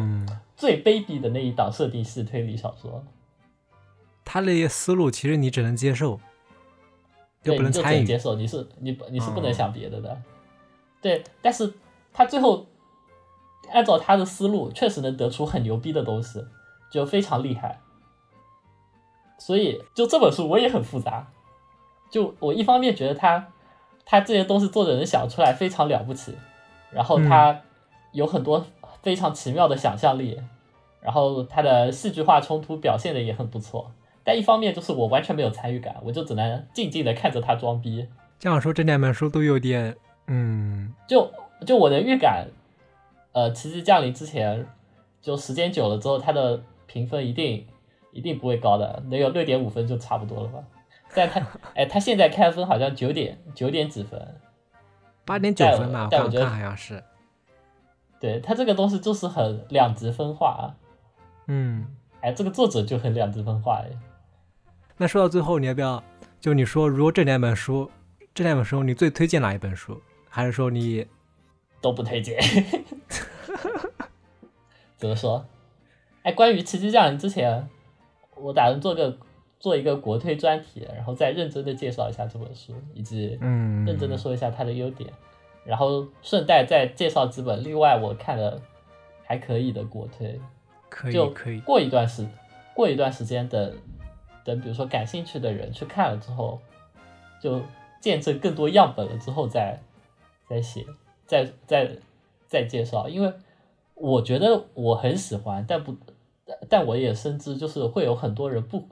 最卑鄙的那一档设定系推理小说，他那些思路其实你只能接受，就不能参与。接受你是你你是不能想别的的，对。但是他最后按照他的思路，确实能得出很牛逼的东西，就非常厉害。所以就这本书我也很复杂，就我一方面觉得他他这些东西作者能想出来非常了不起，然后他有很多。非常奇妙的想象力，然后他的戏剧化冲突表现的也很不错，但一方面就是我完全没有参与感，我就只能静静的看着他装逼。这样说这两本书都有点，嗯，就就我的预感，呃，奇迹降临之前，就时间久了之后，它的评分一定一定不会高的，能有六点五分就差不多了吧？但它，哎，它现在开分好像九点九点几分，八点九分吧，但我觉得好像是。对他这个东西就是很两极分化啊，嗯，哎，这个作者就很两极分化哎。那说到最后，你要不要就你说，如果这两本书，这两本书你最推荐哪一本书？还是说你都不推荐？怎么说？哎，关于《奇迹降临》之前，我打算做个做一个国推专题，然后再认真的介绍一下这本书，以及嗯，认真的说一下它的优点。然后顺带再介绍几本另外我看的还可以的国推，可以可以。过一段时过一段时间等等，比如说感兴趣的人去看了之后，就见证更多样本了之后再再写，再再再介绍。因为我觉得我很喜欢，但不但我也深知就是会有很多人不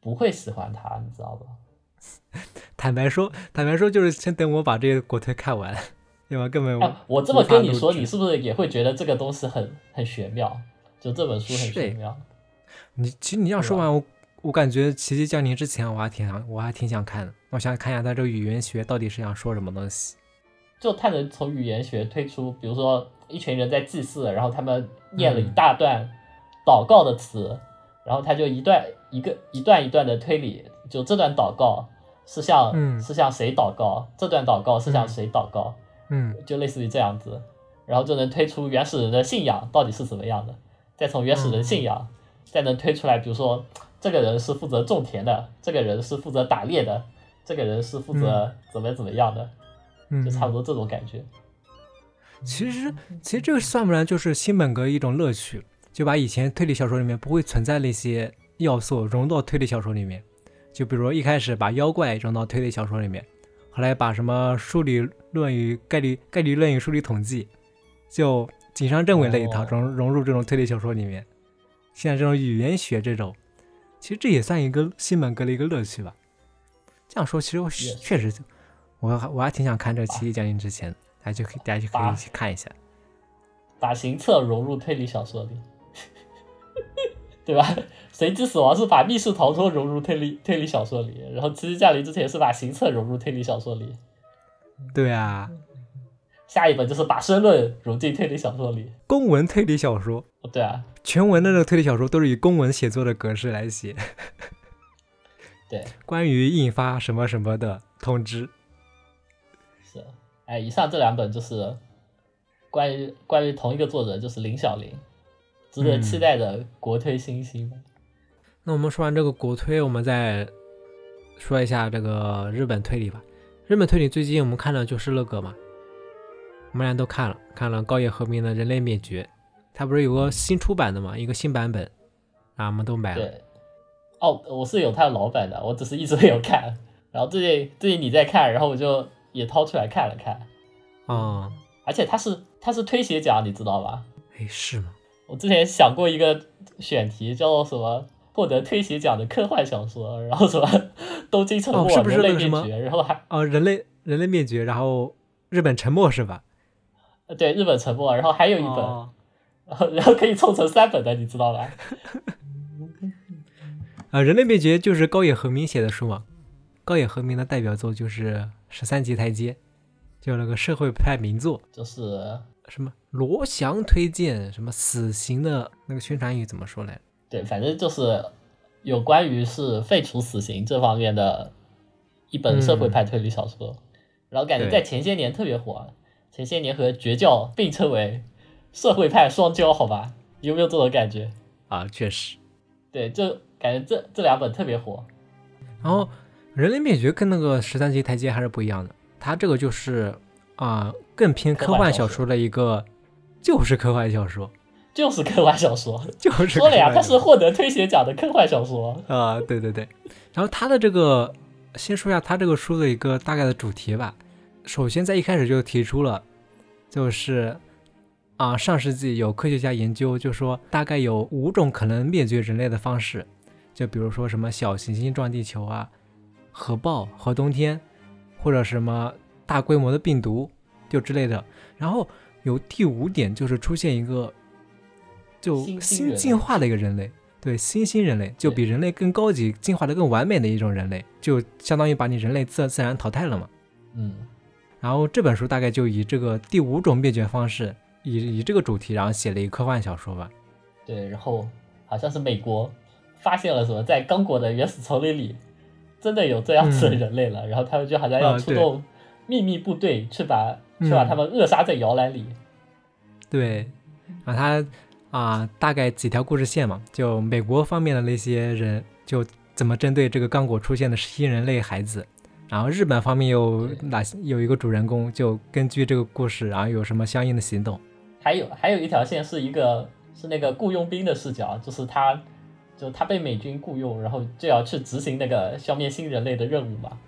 不会喜欢他，你知道吧？坦白说，坦白说就是先等我把这个国推看完。对吧？根本我这么跟你说，你是不是也会觉得这个东西很很玄妙？就这本书很玄妙。你其实你这样说完，我我感觉《奇迹降临》之前我还挺想，我还挺想看的。我想看一下他这个语言学到底是想说什么东西。就他能从语言学推出，比如说一群人在祭祀，然后他们念了一大段祷告的词，然后他就一段一个一段一段的推理，就这段祷告是向是向谁祷告？这段祷告是向谁祷告？嗯，就类似于这样子，然后就能推出原始人的信仰到底是怎么样的，再从原始人信仰，再能推出来，比如说这个人是负责种田的，这个人是负责打猎的，这个人是负责怎么怎么样的，就差不多这种感觉。其实，其实这个算不算就是新本格一种乐趣？就把以前推理小说里面不会存在那些要素融到推理小说里面，就比如说一开始把妖怪融到推理小说里面。后来把什么数理论与概率概率论与数理统计，就井上正伟那一套融融入这种推理小说里面。现在这种语言学这种，其实这也算一个新本格的一个乐趣吧。这样说，其实我确实，我我还挺想看这《奇迹降临》之前，大家就可以大家就可以一起看一下。把行测融入推理小说里，对吧？随机死亡是把密室逃脱融入推理推理小说里，然后奇迹降临之前是把行测融入推理小说里。对啊，下一本就是把申论融进推理小说里。公文推理小说，哦对啊，全文的那个推理小说都是以公文写作的格式来写，对，关于印发什么什么的通知。是。哎，以上这两本就是关于关于同一个作者，就是林小林，值得期待的国推新星。那我们说完这个国推，我们再说一下这个日本推理吧。日本推理最近我们看的就是那个嘛，我们俩都看了，看了高野和明的《人类灭绝》，它不是有个新出版的嘛，一个新版本，啊，我们都买了。对，哦，我是有他的老版的，我只是一直没有看。然后最近最近你在看，然后我就也掏出来看了看。啊、而且它是它是推写奖，你知道吧？哎，是吗？我之前想过一个选题，叫做什么获得推写奖的科幻小说，然后什么东京沉没、哦是不是人类灭绝，然后还哦，人类人类灭绝，然后日本沉没是吧？呃对日本沉没，然后还有一本，哦 然后然后可以凑成三本的，你知道吧？啊，人类灭绝就是高野和明写的书嘛。高野和明的代表作就是《十三级台阶》，就那个社会派名作，就是什么罗翔推荐，什么死刑的那个宣传语怎么说来着？对，反正就是有关于是废除死刑这方面的一本社会派推理小说，然后感觉在前些年特别火，前些年和绝教并称为社会派双骄，好吧？有没有这种感觉？啊，确实。对，就感觉这这两本特别火。然后人类灭绝跟那个十三级台阶还是不一样的，它这个就是啊、更偏科幻小说的一个，就是科幻小说，就是科幻小说，就是说了呀，它是获得推写奖的科幻小说。啊、对对对。然后它的这个，先说一下它这个书的一个大概的主题吧。首先在一开始就提出了，就是啊，上世纪有科学家研究，就说大概有五种可能灭绝人类的方式，就比如说什么小行星撞地球啊，核爆、核冬天，或者什么大规模的病毒，就之类的。然后有第五点就是出现一个就新进化的一个人类，对，新兴人类就比人类更高级、进化的更完美的一种人类，就相当于把你人类自自然淘汰了嘛。嗯，然后这本书大概就以这个第五种灭绝方式，以以这个主题，然后写了一个科幻小说吧。对，然后好像是美国发现了什么，在刚果的原始丛林里真的有这样子的人类了，然后他们就好像要出动秘密部队去把、嗯。去把他们扼杀在摇篮里。对，然后它啊、大概几条故事线嘛，就美国方面的那些人就怎么针对这个刚果出现的新人类孩子，然后日本方面有哪些有一个主人公，就根据这个故事，然后有什么相应的行动。还有还有一条线是一个是那个雇佣兵的视角，就是他就他被美军雇佣，然后就要去执行那个消灭新人类的任务嘛。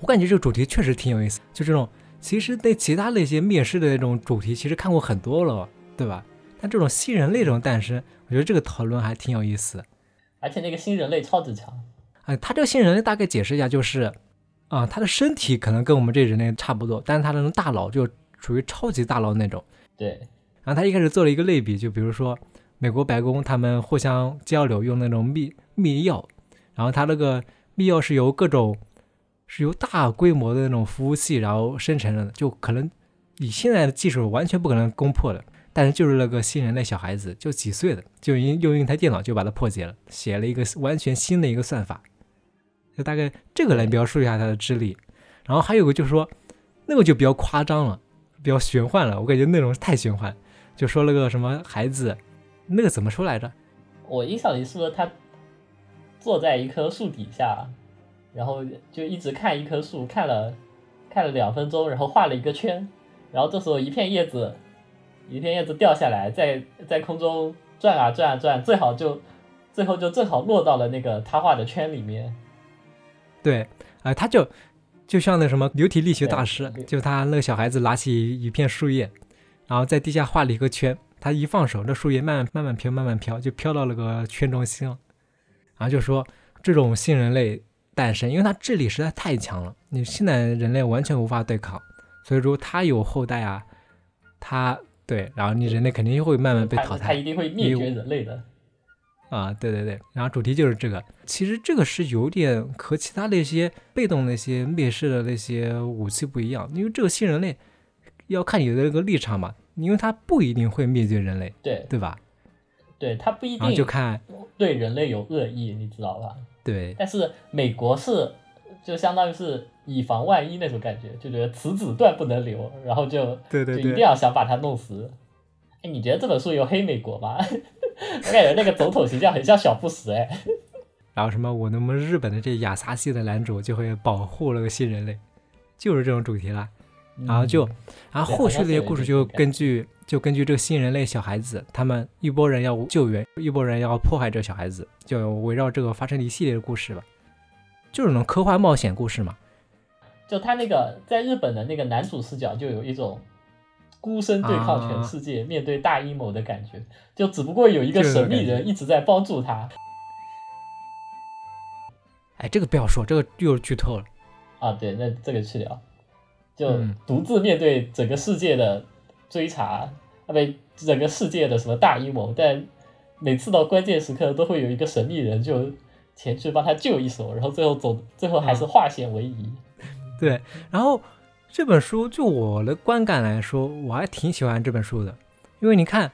我感觉这个主题确实挺有意思，就这种其实对其他那些灭世的那种主题，其实看过很多了，对吧？但这种新人类这种诞生，我觉得这个讨论还挺有意思。而且那个新人类超级强，哎，他这个新人类大概解释一下，就是啊、他的身体可能跟我们这人类差不多，但是他的那种大脑就属于超级大脑那种。对然后他一开始做了一个类比，就比如说美国白宫他们互相交流用那种密密钥，然后他那个密钥是由各种是由大规模的那种服务器然后生成的，就可能以现在的技术完全不可能攻破的。但是就是那个新人类小孩子，就几岁的，就用用一台电脑就把它破解了，写了一个完全新的一个算法，就大概这个来描述一下他的智力。然后还有个就是说，那个就比较夸张了，比较玄幻了，我感觉内容太玄幻。就说那个什么孩子，那个怎么说来着？我印象里是不是他坐在一棵树底下，然后就一直看一棵树，看了看了两分钟，然后画了一个圈，然后这时候一片叶子，一片叶子掉下来，在在空中转啊转啊转，最好就最后就正好落到了那个他画的圈里面。对，啊、他就就像那什么流体力学大师，就他那个小孩子拿起一片树叶，然后在地下画了一个圈，他一放手，那树叶慢慢慢慢飘，慢慢飘，就飘到了个圈中心了。然后就说这种新人类诞生，因为他智力实在太强了，你现在人类完全无法对抗，所以说他有后代啊，他对，然后你人类肯定会慢慢被淘汰他一。定会灭绝人类的。啊，对对对，然后主题就是这个。其实这个是有点和其他那些被动那些灭世的那些武器不一样，因为这个新人类要看你的那个立场嘛，因为它不一定会灭绝人类，对对吧？对，它不一然后就定看对人类有恶意，你知道吧？对但是美国是就相当于是以防万一那种感觉，就觉得此子断不能留，然后就对对就一定，要想把它弄死。哎，你觉得这本书有黑美国吗？我感觉那个总统形象很像小布什哎。然后什么我那么日本的这亚萨系的男主就会保护那个新人类，就是这种主题啦。然后就，然后后续的一些故事就根据就根据这个新人类小孩子，他们一波人要救援，一波人要迫害这个小孩子，就围绕这个发生了一系列的故事吧，就是那种科幻冒险故事嘛。就他那个在日本的那个男主视角，就有一种孤身对抗全啊世界、面对大阴谋的感觉。就只不过有一个神秘人一直在帮助他哎，这个不要说，这个又是剧透了。啊。对，那这个去掉，就嗯独自面对整个世界的追查，啊不，整个世界的什么大阴谋，但每次到关键时刻都会有一个神秘人就前去帮他救一手，然后最后走，最后还是化险为夷。对，然后这本书就我的观感来说，我还挺喜欢这本书的，因为你看，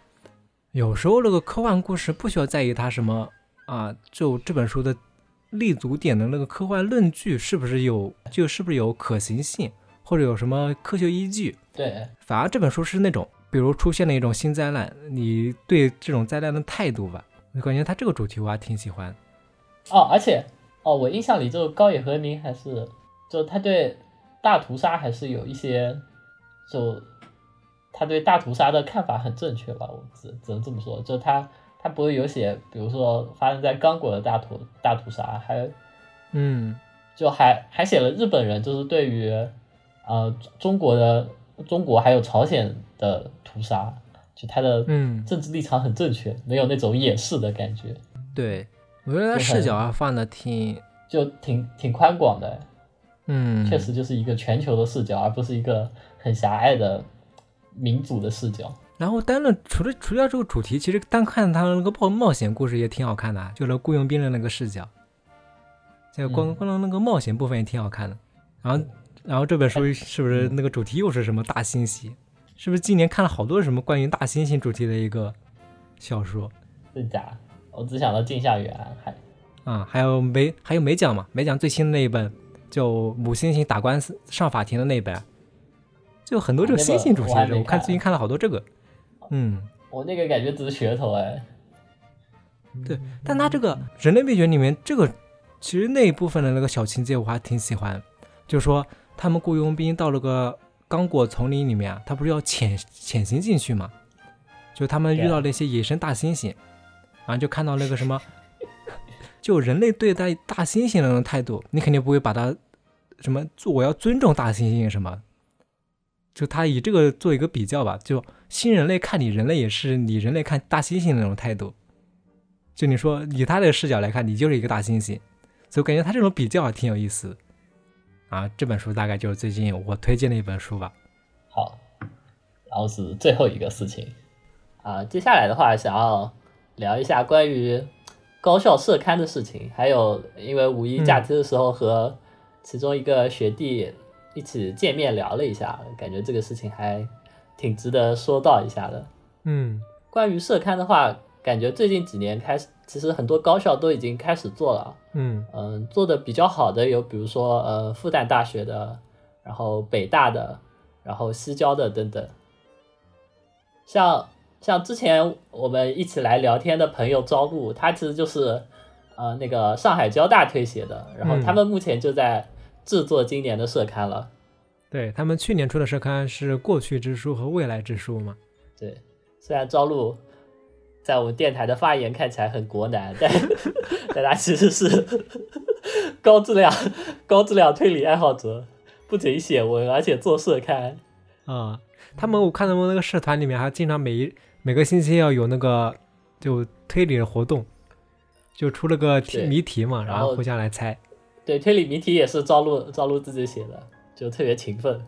有时候那个科幻故事不需要在意它什么啊，就这本书的立足点的那个科幻论据是不是有，就是不是有可行性，或者有什么科学依据，对，反而这本书是那种，比如出现了一种新灾难，你对这种灾难的态度吧，我感觉他这个主题我还挺喜欢。哦，而且哦，我印象里就高野和明还是就他对大屠杀还是有一些，就他对大屠杀的看法很正确吧，我只只能这么说。就他他不会有写，比如说发生在刚果的大屠大屠杀，还嗯就还还写了日本人就是对于呃中国的中国还有朝鲜的屠杀，就他的嗯，政治立场很正确，没有那种掩饰的感觉，对，我觉得他视角啊放的挺，就挺挺宽广的。嗯，确实就是一个全球的视角，而不是一个很狭隘的民族的视角。然后单论除了除掉这个主题，其实单看他的那个冒冒险故事也挺好看的啊，就那雇佣兵的那个视角，在光嗯光那个冒险部分也挺好看的。然后然后这本书是不是那个主题又是什么大猩猩？是不是今年看了好多什么关于大猩猩主题的一个小说真假？我只想到镜下缘，还啊？还有美还有美奖嘛？美奖最新的那一本就母猩猩打官司上法庭的那一本啊，就很多这个猩猩主题的，我看看最近看了好多这个，嗯。我那个感觉只是噱头哎。对，但他这个人类灭绝里面，这个其实那一部分的那个小情节我还挺喜欢，就是说他们雇佣兵到了个刚果丛林里面啊，他不是要潜潜行进去嘛？就他们遇到了一些野生大猩猩，然后就看到那个什么，就人类对待大猩猩的那种态度，你肯定不会把它什么做我要尊重大猩猩什么，就他以这个做一个比较吧，就新人类看你人类也是你人类看大猩猩的那种态度。就你说以他的视角来看，你就是一个大猩猩，所以我感觉他这种比较还挺有意思。啊，这本书大概就是最近我推荐的一本书吧。好，然后是最后一个事情啊，接下来的话想要聊一下关于高校社刊的事情，还有因为五一假期的时候和其中一个学弟一起见面聊了一下，感觉这个事情还挺值得说到一下的。嗯关于社刊的话，感觉最近几年开始，其实很多高校都已经开始做了。嗯嗯，做的比较好的有，比如说呃复旦大学的，然后北大的，然后西交的等等。像像之前我们一起来聊天的朋友招录，他其实就是呃那个上海交大推协的，然后嗯他们目前就在制作今年的社刊了。对他们去年出的社刊是《过去之书》和《未来之书》嘛。对，虽然招录在我们电台的发言看起来很国难，但 但他其实是高质量高质量推理爱好者，不仅写文，而且做社刊。啊、他们我看他们那个社团里面还经常每一每个星期要有那个就推理的活动，就出了个题谜题嘛，然后互相来猜。对，推理谜题也是赵露赵露自己写的，就特别勤奋。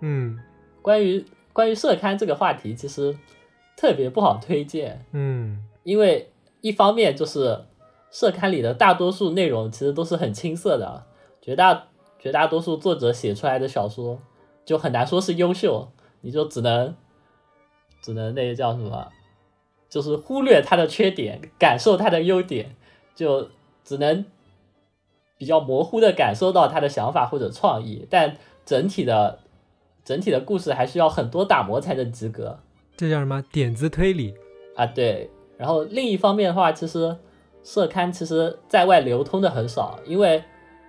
嗯关于关于社刊这个话题，其实特别不好推荐，嗯。因为一方面就是社刊里的大多数内容其实都是很青涩的，绝大绝大多数作者写出来的小说就很难说是优秀，你就只能只能那个叫什么，就是忽略他的缺点，感受他的优点，就只能比较模糊的感受到他的想法或者创意，但整体的整体的故事还需要很多打磨才能及格这叫什么点子推理？啊。对，然后另一方面的话，其实社刊其实在外流通的很少，因为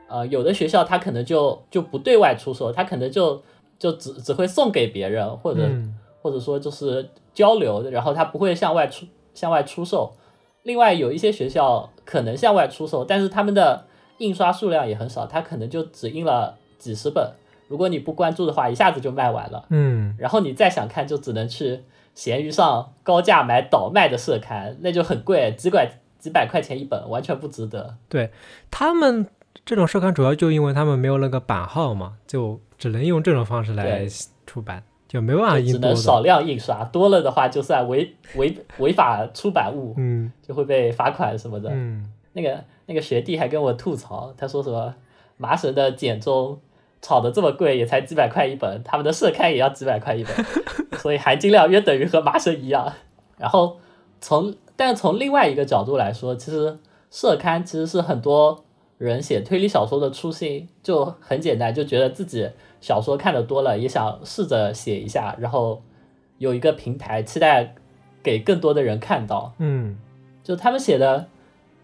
呃有的学校它可能就就不对外出售，它可能就就只只会送给别人或者。嗯或者说就是交流，然后它不会向外出向外出售。另外有一些学校可能向外出售，但是他们的印刷数量也很少，它可能就只印了几十本。如果你不关注的话，一下子就卖完了。嗯，然后你再想看，就只能去闲鱼上高价买倒卖的社刊，那就很贵，几百几百块钱一本，完全不值得。对他们这种社刊主要就因为他们没有那个版号嘛，就只能用这种方式来出版，就没办法印。只能少量印刷，多了的话就算违违违法出版物，嗯就会被罚款什么的。嗯，那个那个学弟还跟我吐槽，他说什么麻省的简中炒的这么贵，也才几百块一本，他们的社刊也要几百块一本，所以含金量约等于和麻绳一样。然后从但是从另外一个角度来说，其实社刊其实是很多人写推理小说的初心，就很简单，就觉得自己小说看的多了，也想试着写一下，然后有一个平台，期待给更多的人看到。嗯就他们写的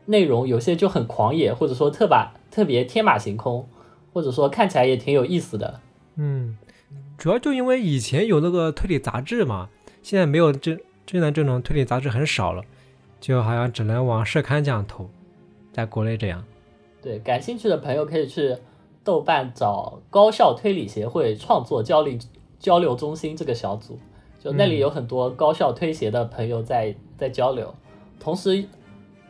内容有些就很狂野，或者说特把特别天马行空，或者说看起来也挺有意思的。嗯，主要就因为以前有那个推理杂志嘛，现在没有这现在这种推理杂志很少了，就好像只能往社刊这样投，在国内这样。对，感兴趣的朋友可以去豆瓣找高校推理协会创作交流交流中心这个小组，就那里有很多高校推协的朋友在在交流，同时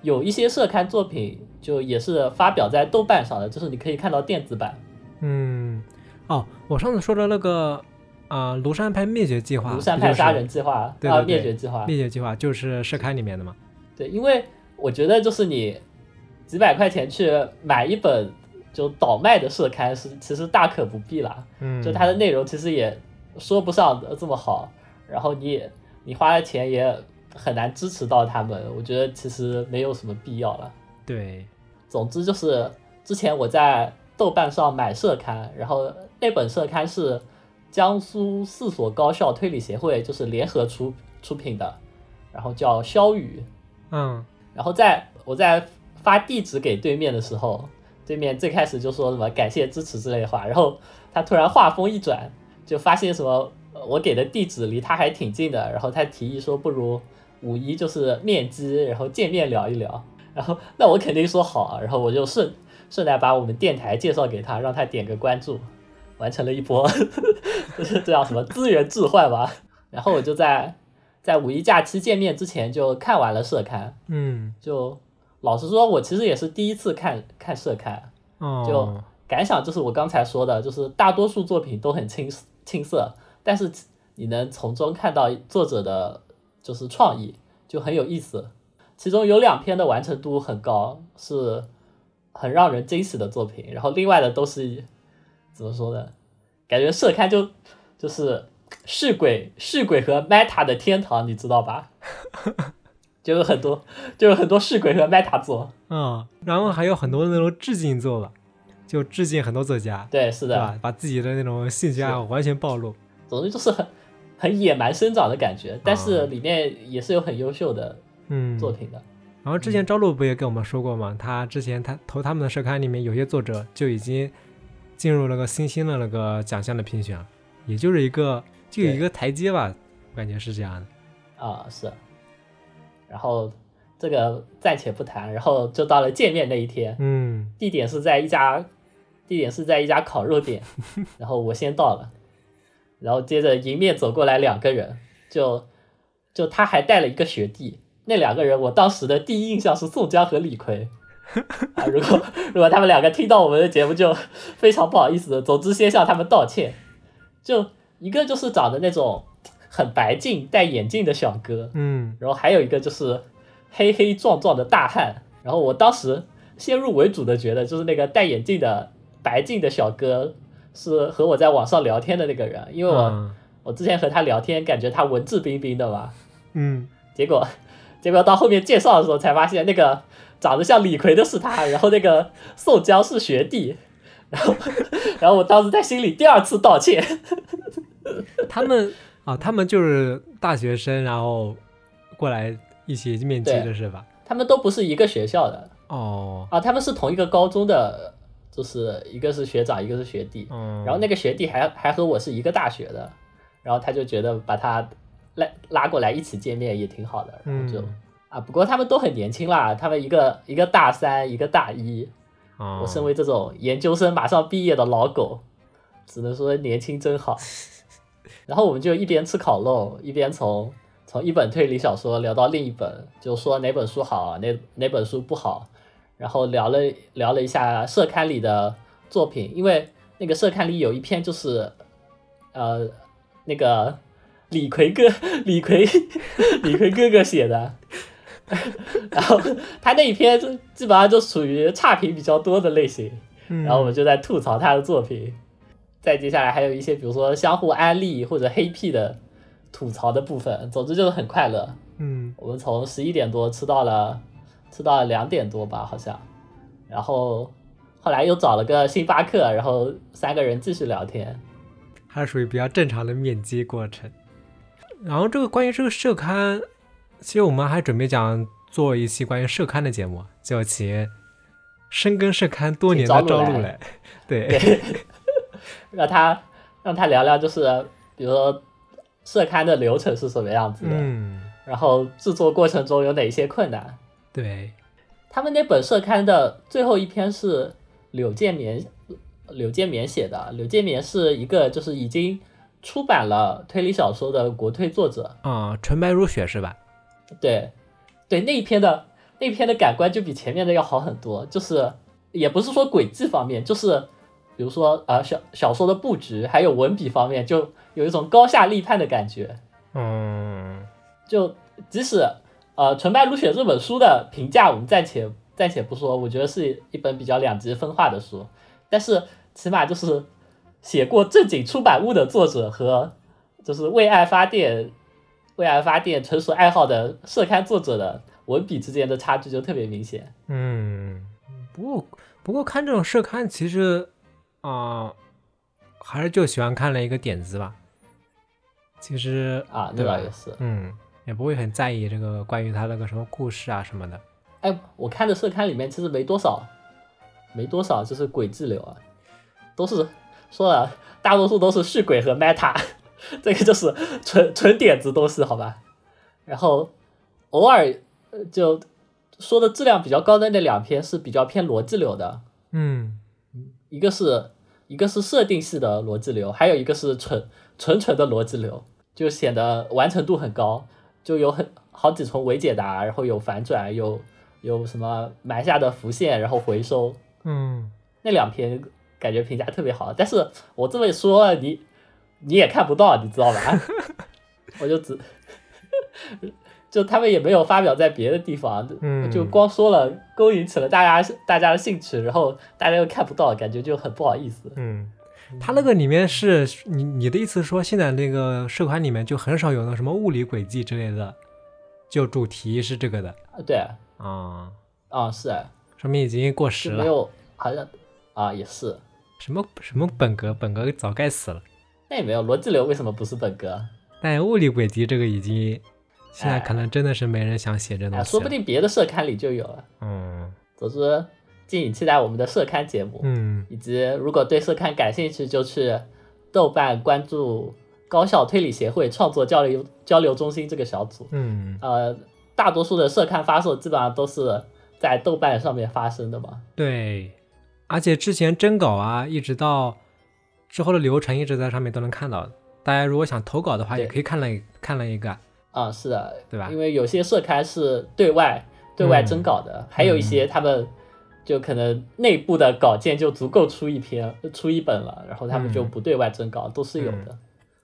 有一些社刊作品就也是发表在豆瓣上的，就是你可以看到电子版。嗯，哦，我上次说的那个啊，庐山派灭绝计划，庐山派杀人计划啊，灭绝计划，灭绝计划就是社刊里面的嘛。对，因为我觉得就是你几百块钱去买一本就倒卖的社刊是其实大可不必啦，嗯，就它的内容其实也说不上这么好，然后你也你花的钱也很难支持到他们，我觉得其实没有什么必要了。对，总之就是之前我在豆瓣上买社刊，然后那本社刊是江苏四所高校推理协会就是联合出出品的，然后叫肖雨。嗯然后在我在发地址给对面的时候，对面最开始就说什么感谢支持之类的话，然后他突然话锋一转，就发现什么呃我给的地址离他还挺近的，然后他提议说不如五一就是面基，然后见面聊一聊，然后那我肯定说好啊，然后我就顺顺带把我们电台介绍给他，让他点个关注，完成了一波 就是这叫什么资源置换吧，然后我就在在五一假期见面之前就看完了社刊。嗯就老实说，我其实也是第一次看看社刊，哦，就感想就是我刚才说的，就是大多数作品都很青青涩，但是你能从中看到作者的就是创意，就很有意思。其中有两篇的完成度很高，是很让人惊喜的作品，然后另外的都是怎么说呢？感觉社刊就就是是鬼是鬼和 Meta 的天堂，你知道吧？就有很多就有很多是鬼和 Meta 作，嗯，然后还有很多那种致敬作吧，就致敬很多作家，对，是的，吧？把自己的那种兴趣爱好完全暴露。总之就是很很野蛮生长的感觉，但是里面也是有很优秀的嗯，作品的。然后之前朝露不也跟我们说过吗？他之前他投他们的社刊里面，有些作者就已经进入那个新兴的那个奖项的评选，也就是一个就有一个台阶吧，我感觉是这样的。啊，是。然后这个暂且不谈，然后就到了见面那一天，嗯地点是在一家，地点是在一家烤肉店，然后我先到了，然后接着迎面走过来两个人，就就他还带了一个学弟，那两个人我当时的第一印象是宋江和李逵。啊，如果如果他们两个听到我们的节目，就非常不好意思的。总之，先向他们道歉。就一个就是长得那种很白净、戴眼镜的小哥，嗯然后还有一个就是黑黑壮壮的大汉。然后我当时先入为主的觉得，就是那个戴眼镜的白净的小哥是和我在网上聊天的那个人，因为我、嗯我之前和他聊天，感觉他文质彬彬的嘛，嗯，结果结果到后面介绍的时候才发现，那个长得像李逵的是他，然后那个宋江是学弟，然后然后我当时在心里第二次道歉。他们啊，他们就是大学生，然后过来一起面基的是吧？他们都不是一个学校的哦，啊，他们是同一个高中的，就是一个是学长，一个是学弟。嗯，然后那个学弟还还和我是一个大学的，然后他就觉得把他拉拉过来一起见面也挺好的，然后就、嗯啊，不过他们都很年轻啦，他们一个一个大三，一个大一。哦我身为这种研究生马上毕业的老狗，只能说年轻真好。然后我们就一边吃烤肉，一边从从一本推理小说聊到另一本，就说哪本书好，哪哪本书不好，然后聊了聊了一下社刊里的作品，因为那个社刊里有一篇就是，呃，那个李逵哥 李逵 李逵哥哥写的，然后他那一篇就基本上就属于差评比较多的类型，嗯然后我们就在吐槽他的作品。再接下来还有一些，比如说相互安利或者黑屁的吐槽的部分，总之就是很快乐。嗯我们从十一点多吃到了吃到了两点多吧，好像，然后后来又找了个星巴克，然后三个人继续聊天。还是属于比较正常的面基过程。然后这个关于这个社刊，其实我们还准备讲做一期关于社刊的节目，叫请深耕社刊多年的请赵露来对，让他让他聊聊，就是比如说社刊的流程是什么样子的，嗯，然后制作过程中有哪些困难。对，他们那本社刊的最后一篇是柳建棉，柳建棉写的。柳建棉是一个就是已经出版了推理小说的国推作者，啊、纯白如雪是吧？对，对那一篇的那一篇的感官就比前面的要好很多，就是也不是说轨迹方面，就是比如说呃小小说的布局还有文笔方面，就有一种高下立判的感觉。嗯，就即使呃《纯白如雪》这本书的评价，我们暂且暂且不说，我觉得是一本比较两极分化的书，但是起码就是写过正经出版物的作者和就是为爱发电、为爱发电纯属爱好的社刊作者的文笔之间的差距就特别明显。嗯，不过不过看这种社刊，其实啊、还是就喜欢看了一个点子吧。其实啊，对吧也是。嗯，也不会很在意这个关于他那个什么故事啊什么的。哎，我看的社刊里面其实没多少，没多少就是轨迹流啊，都是说了，大多数都是续鬼和 meta，这个就是纯纯点子都是好吧。然后偶尔呃就说的质量比较高的那两篇是比较偏逻辑流的，嗯一个是一个是设定系的逻辑流，还有一个是纯纯纯的逻辑流，就显得完成度很高，就有很好几重伪解答，然后有反转，有有什么埋下的浮现，然后回收，嗯，那两篇感觉评价特别好，但是我这么一说，你你也看不到，你知道吧？我就只 就他们也没有发表在别的地方，嗯就光说了，勾引起了大家大家的兴趣，然后大家又看不到，感觉就很不好意思。嗯，他那个里面是你你的意思是说，现在那个社团里面就很少有那什么物理轨迹之类的，就主题是这个的啊，对啊，啊，啊是啊，说明已经过时了。没有好像啊也是，什么什么本格，本格早该死了。那也没有逻辑流为什么不是本格？但物理轨迹这个已经，现在哎可能真的是没人想写这东西。说不定别的社刊里就有了。嗯总之，敬请期待我们的社刊节目。嗯以及如果对社刊感兴趣，就去豆瓣关注高校推理协会创作交流交流中心这个小组。嗯，呃，大多数的社刊发售基本上都是在豆瓣上面发生的嘛。对，而且之前征稿啊，一直到之后的流程，一直在上面都能看到。大家如果想投稿的话，也可以看了看了一个，啊、是的，对吧因为有些社刊是对外对外征稿的，还有一些他们就可能内部的稿件就足够出一篇出一本了，然后他们就嗯不对外征稿，都是有的。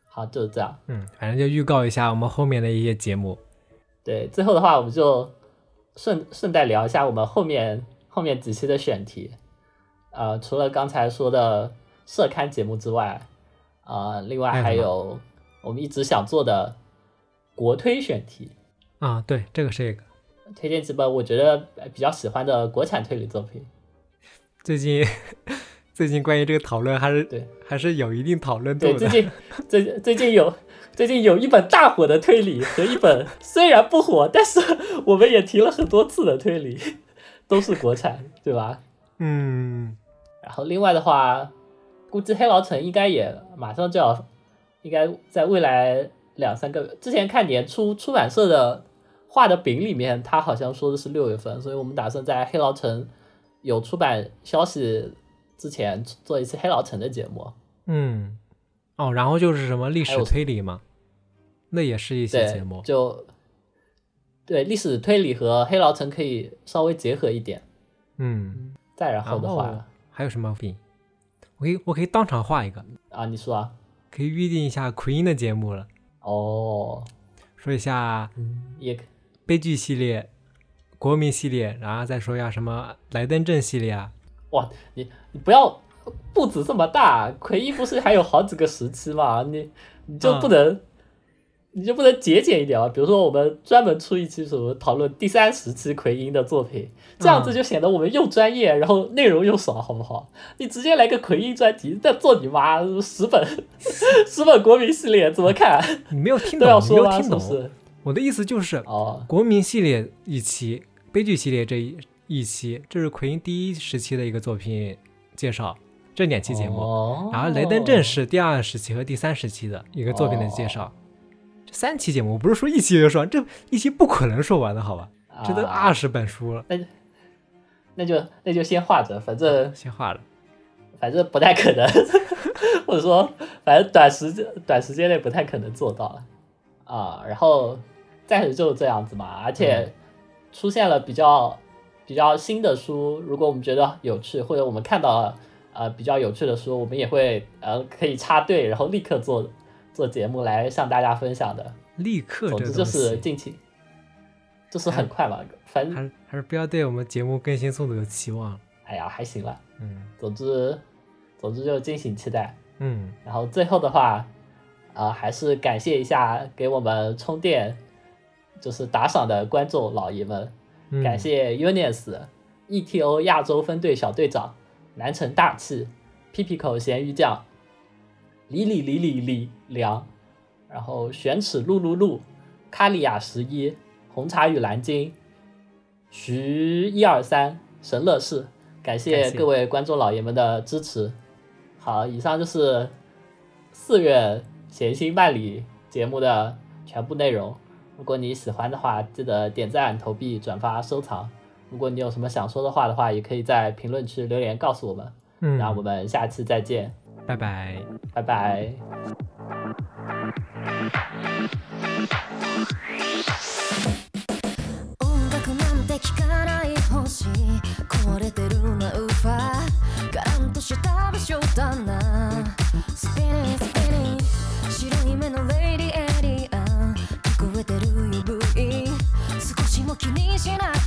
好，就是这样。嗯，反正就预告一下我们后面的一些节目。对，最后的话，我们就顺顺带聊一下我们后面后面几期的选题。呃，除了刚才说的社刊节目之外，啊、另外还有我们一直想做的国推选题，啊，对，这个是一个。推荐几本我觉得比较喜欢的国产推理作品。最近 最近关于这个讨论还是对还是有一定讨论度对，的。最近最最近有最近有一本大火的推理和一本虽然不火，但是我们也提了很多次的推理，都是国产，对吧？嗯，然后另外的话，估计黑牢城应该也马上就要，应该在未来两三个月，之前看年初出版社的画的饼里面，他好像说的是六月份，所以我们打算在黑牢城有出版消息之前做一次黑牢城的节目。嗯，哦，然后就是什么历史推理嘛，那也是一期节目，。就对历史推理和黑牢城可以稍微结合一点。嗯，再然后的话还有什么饼？我可以我可以当场画一个，啊，你说啊，可以预定一下奎因的节目了，哦，说一下也悲剧系列、国民系列，然后再说一下什么莱登镇系列啊。哇，你你不要步子这么大，奎因不是还有好几个时期吗？你你就不能、你就不能节俭一点吗？比如说我们专门出一期什么讨论第三时期奎因的作品，这样子就显得我们又专业，然后内容又少，好不好？你直接来个奎因专题，再做你妈十本 十本国民系列怎么看？你没有听懂，你没？有听懂。我的意思就是，哦国民系列一期，悲剧系列这一一期，这是奎因第一时期的一个作品介绍，这两期节目。哦然后雷登镇是第二时期和第三时期的一个作品的介绍。这三期节目，我不是说一期就说完，这一期不可能说完的，好吧？这都啊二十本书了，那就那就先画着，反正先画着。反正不太可能，或者说反正短时间短时间内不太可能做到了啊。然后暂时就是这样子嘛，而且出现了比较比较新的书，如果我们觉得有趣，或者我们看到了呃比较有趣的书，我们也会呃可以插队，然后立刻做做节目来向大家分享的。立刻总之就是近期，就是很快嘛，反正还是还是不要对我们节目更新速度有期望。哎呀还行了。嗯总之，总之就敬请期待。嗯，然后最后的话，啊、还是感谢一下给我们充电，就是打赏的观众老爷们，嗯感谢 Unis、ETO 亚洲分队小队长、南城大气、屁屁口咸鱼酱、李李李李李良，然后玄齿露露露、卡利亚十一、红茶与蓝鲸、徐一二三、神乐事，感谢各位观众老爷们的支持。好，以上就是四月闲心办理节目的全部内容。如果你喜欢的话，记得点赞、投币、转发、收藏。如果你有什么想说的话的话，也可以在评论区留言告诉我们。嗯，那我们下期再见，拜拜。拜拜。音楽なんて聞かない星。壊れてるなウーファ。ーガランとした場所だな。スピスピ白い目のレイディエリア。ン聞こえてる指。少しも気にしない